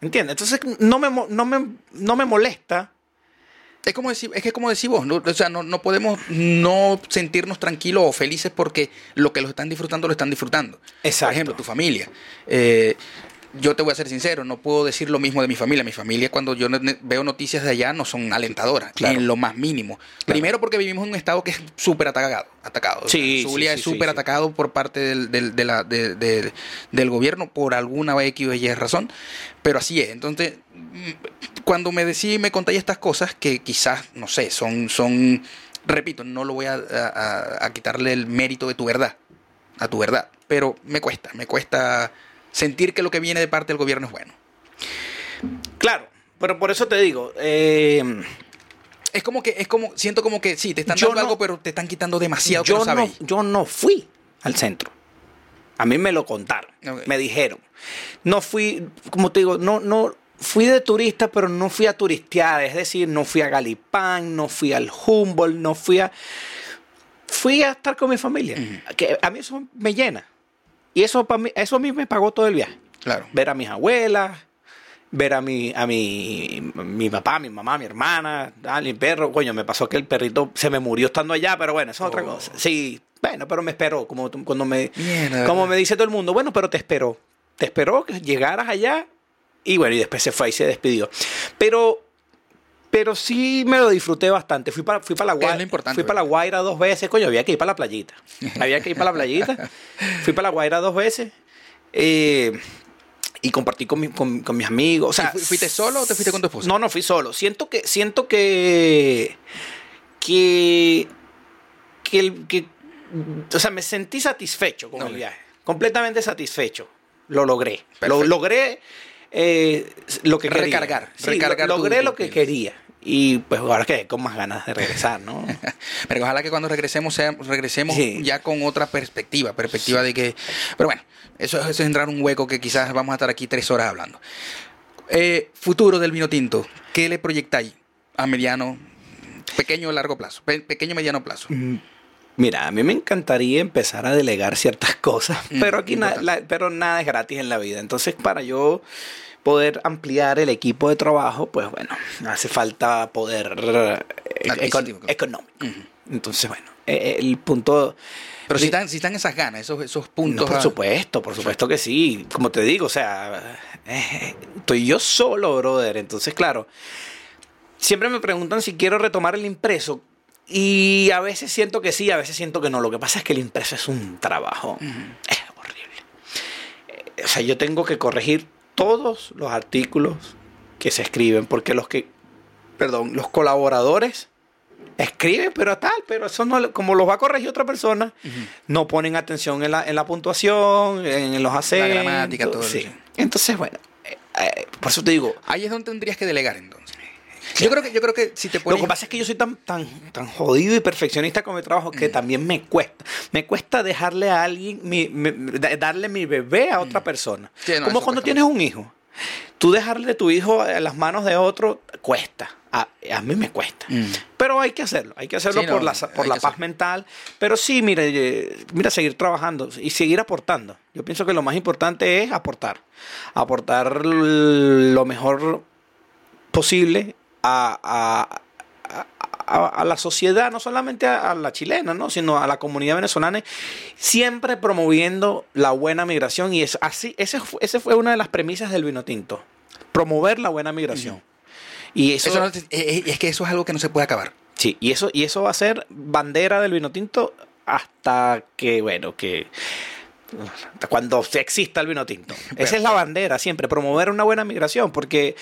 ¿entiendes? Entonces, no me, no me, no me molesta. Es como decir, es que como decís vos, ¿no? o sea, no, no podemos no sentirnos tranquilos o felices porque lo que lo están disfrutando lo están disfrutando. Exacto. Por ejemplo, tu familia. Eh, yo te voy a ser sincero, no puedo decir lo mismo de mi familia. Mi familia, cuando yo veo noticias de allá, no son alentadoras, Claro. en lo más mínimo. Primero porque vivimos en un estado que es súper atacado. atacado. Sí, Zulia sí, es súper sí. atacado por parte del, del, de la- de- de- del gobierno por alguna X o Y razón, pero así es. Entonces, mm, cuando me decís y me contáis estas cosas que quizás, no sé, son, son repito, no lo voy a, a- a- a quitarle el mérito de tu verdad, a tu verdad, pero me cuesta, me cuesta sentir que lo que viene de parte del gobierno es bueno. Claro, pero por eso te digo, eh, Es como que, es como, siento como que sí, te están dando no- algo, pero te están quitando demasiado yo, no no, sabéis. yo no fui al centro. A mí me lo contaron, me dijeron. No fui, como te digo, no, no fui de turista, pero no fui a turistear. Es decir, no fui a Galipán, no fui al Humboldt, no fui a. Fui a estar con mi familia. que a mí eso me llena. Y eso, para mí, eso a mí me pagó todo el viaje. Claro. Ver a mis abuelas, ver a mi, a mi, mi papá, mi mamá, mi hermana, a mi perro. Coño, me pasó que el perrito se me murió estando allá, pero bueno, eso es otra Oh. cosa. Sí, bueno, pero me esperó, como cuando me, como me dice todo el mundo, bueno, pero te esperó. Te esperó que llegaras allá y bueno, y después se fue y se despidió. Pero, pero sí me lo disfruté bastante. Fui para, fui para la Guaira. Fui para la. Guaira dos veces, coño, había que ir para la playita. Había que ir para la playita. Fui para la Guaira dos veces. eh, y compartí con, mi- con- con mis amigos. O sea, ¿Y fu- fuiste solo o te fuiste con tu esposa? No, no fui solo. Siento que, siento que, que, que, el- que- o sea, me sentí satisfecho con el viaje. Completamente satisfecho. Lo logré. Lo logré eh, lo que quería. Recargar, Sí, recargar lo- logré tu lo que quería. Y pues ahora que con más ganas de regresar, ¿no? Pero ojalá que cuando regresemos sea- regresemos Sí. ya con otra perspectiva, perspectiva de que... Pero bueno, eso, eso es entrar en un hueco que quizás vamos a estar aquí tres horas hablando. Eh, futuro del vino tinto, ¿qué le proyectáis a mediano, pequeño o largo plazo? Pe- pequeño mediano plazo. Mira, a mí me encantaría empezar a delegar ciertas cosas, Mm, pero aquí na- la- pero nada es gratis en la vida. Entonces, para yo poder ampliar el equipo de trabajo, pues bueno, hace falta poder eh, econ- económico. Entonces, bueno, eh, el punto... Pero si están, si están esas ganas, esos, esos No, puntos... por a- supuesto, por supuesto que sí. Como te digo, o sea, eh, estoy yo solo, brother. Entonces, claro, siempre me preguntan si quiero retomar el impreso. Y a veces siento que sí, a veces siento que no. Lo que pasa es que el impreso es un trabajo. Es horrible. Eh, O sea, yo tengo que corregir todos los artículos que se escriben, porque los que, perdón, los colaboradores escriben, pero tal, pero eso no, como los va a corregir otra persona, no ponen atención en la, en la puntuación, en, los acentos. gramática, todo sí. eso. Entonces, bueno, eh, eh, por eso te digo, Ahí es donde tendrías que delegar entonces. Yo creo que, yo creo que si te lo pones... que pasa es que yo soy tan, tan, tan jodido y perfeccionista con mi trabajo que también me cuesta. Me cuesta dejarle a alguien, mi- mi- da- darle mi bebé a otra persona. Sí, no, Como cuando tienes un hijo. Tú dejarle tu hijo en las manos de otro cuesta. A, a mí me cuesta. Mm. Pero hay que hacerlo. Hay que hacerlo Sí, no, por la, por la paz mental. Pero sí, mira, eh, mira, seguir trabajando y seguir aportando. Yo pienso que lo más importante es aportar. Aportar lo mejor posible a, a- a- la sociedad, no solamente a, la chilena, ¿no? sino a la comunidad venezolana, siempre promoviendo la buena migración. Y es así, ese fue, ese fue una de las premisas del vino tinto. Promover la buena migración. Y eso, Eso no- eh, eh, es que eso es algo que no se puede acabar. sí, y eso, y eso va a ser bandera del vino tinto hasta que, bueno, que cuando exista el vino tinto. Esa es la bandera siempre, promover una buena migración, porque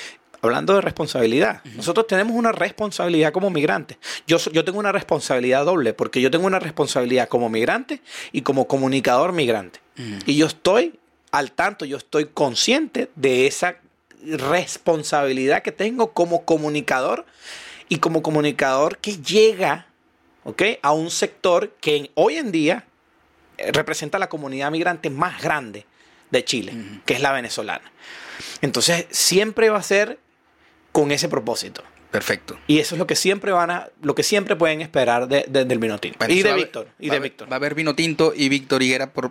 hablando de responsabilidad, nosotros tenemos una responsabilidad como migrantes. Yo, yo tengo una responsabilidad doble, porque yo tengo una responsabilidad como migrante y como comunicador migrante. Y yo estoy al tanto, yo estoy consciente de esa responsabilidad que tengo como comunicador y como comunicador que llega ¿ok? a un sector que hoy en día eh, representa la comunidad migrante más grande de Chile, que es la venezolana. Entonces, siempre va a ser con ese propósito. Perfecto. Y eso es lo que siempre van a, lo que siempre pueden esperar de- de- del Minotín. Bueno, y de Víctor. Y de Víctor. Va a haber vino tinto y Víctor Higuera por,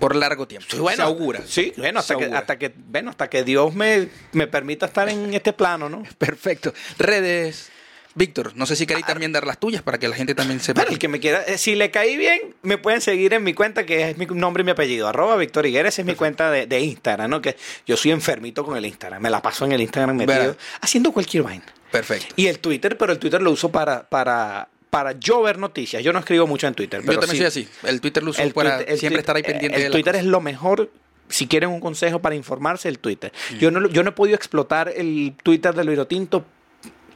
por largo tiempo. Sí, bueno, se augura. Sí, bueno, hasta que, hasta que, bueno, hasta que Dios me, me permita estar en este plano, ¿no? Perfecto. Redes. Víctor, no sé si queréis también dar las tuyas para que la gente también sepa. Bueno, el que me quiera, eh, si le caí bien, me pueden seguir en mi cuenta, que es mi nombre y mi apellido, arroba Víctor Higuera, esa es mi cuenta de, de Instagram, ¿no? Que yo soy enfermito con el Instagram, me la paso en el Instagram metido, haciendo cualquier vaina. Perfecto. Y el Twitter, pero el Twitter lo uso para, para, para yo ver noticias. Yo no escribo mucho en Twitter. Pero Yo también sí- soy así. El Twitter lo uso el para siempre estar ahí pendiente El de Twitter es lo mejor. Si quieren un consejo para informarse, el Twitter. Yo, no, yo no he podido explotar el Twitter del Vinotinto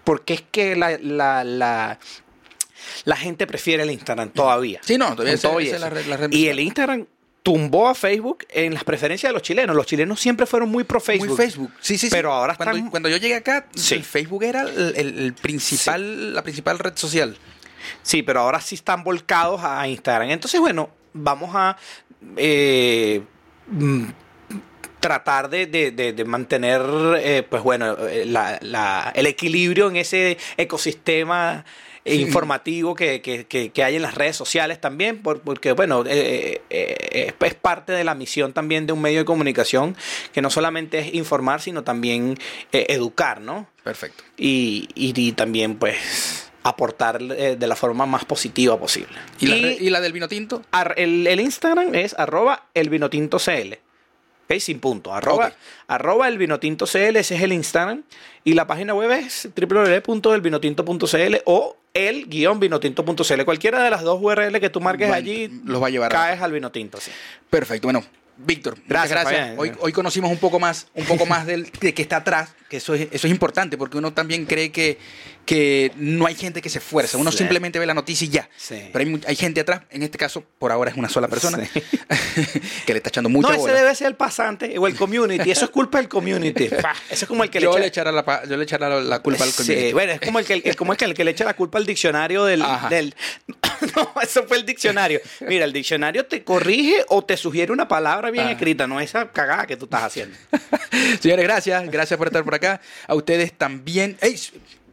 porque es que la, la, la, la gente prefiere el Instagram todavía. Sí, no, todavía Con esa- todo esa y es la red- la red Y el Instagram tumbó a Facebook en las preferencias de los chilenos. Los chilenos siempre fueron muy pro Facebook. Muy Facebook. Sí, sí, sí. Pero ahora están- cuando yo llegué acá, Sí. el Facebook era el, el- el principal, la principal red social. Sí, pero ahora sí están volcados a Instagram. Entonces, bueno, vamos a eh, mm, tratar de, de- de- de mantener, eh, pues bueno, eh, la- la- el equilibrio en ese ecosistema informativo que, que- que- que hay en las redes sociales también, por- porque bueno, eh, eh, es, parte de la misión también de un medio de comunicación que no solamente es informar, sino también educar, ¿no? Perfecto. y, y- y también pues aportar eh, de la forma más positiva posible. ¿Y, la, Y la del vino tinto? ar- el, el Instagram es arroba elvinotintocl. ¿Ok? Sin punto. Arroba, Ok. arroba elvinotintocl, ese es el Instagram. Y la página web es www.elvinotinto.cl o el guion vinotinto.cl. Cualquiera de las dos URL que tú marques allí, los va a llevar a- caes al vinotinto. Sí. Perfecto. Bueno, Víctor, Gracias, gracias. Hoy, hoy conocimos un poco más, un poco más del, de que está atrás, que eso es, eso es importante, porque uno también cree que, que no hay gente que se esfuerza. Uno Sí. simplemente ve la noticia y ya. Sí. Pero hay, hay gente atrás, en este caso, por ahora es una sola persona, Sí. que le está echando mucha No, ese bola. debe ser el pasante o el community. Eso es culpa del community. Eso es como el que yo, le le echa... echaré la, yo le echaré la, la culpa al Sí, community. bueno, es como el que, el- como el que, el que le echa la culpa al diccionario del, del- No, eso fue el diccionario. Mira, el diccionario te corrige o te sugiere una palabra bien Ajá. escrita, no esa cagada que tú estás haciendo. Señores, gracias. Gracias por estar por acá. A ustedes también. ¡Ey!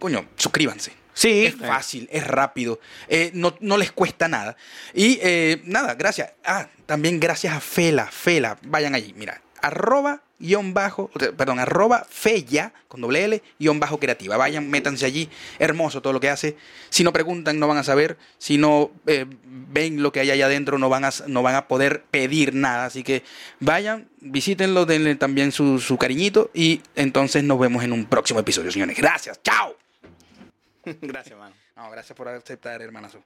Coño, suscríbanse. Sí, Es fácil, es rápido, eh, no, no les cuesta nada. Y eh, nada, gracias. Ah, también gracias a Fela, Fela, vayan allí, mira, arroba guion bajo, perdón, arroba Fella, con doble L, guion bajo creativa. Vayan, métanse allí, hermoso todo lo que hace. Si no preguntan, no van a saber. Si no eh, ven lo que hay allá adentro, no van, a, no van a poder pedir nada. Así que vayan, visítenlo, denle también su, su cariñito y entonces nos vemos en un próximo episodio, señores. Gracias, chao. Gracias, mano. No, gracias por aceptar, hermanazo.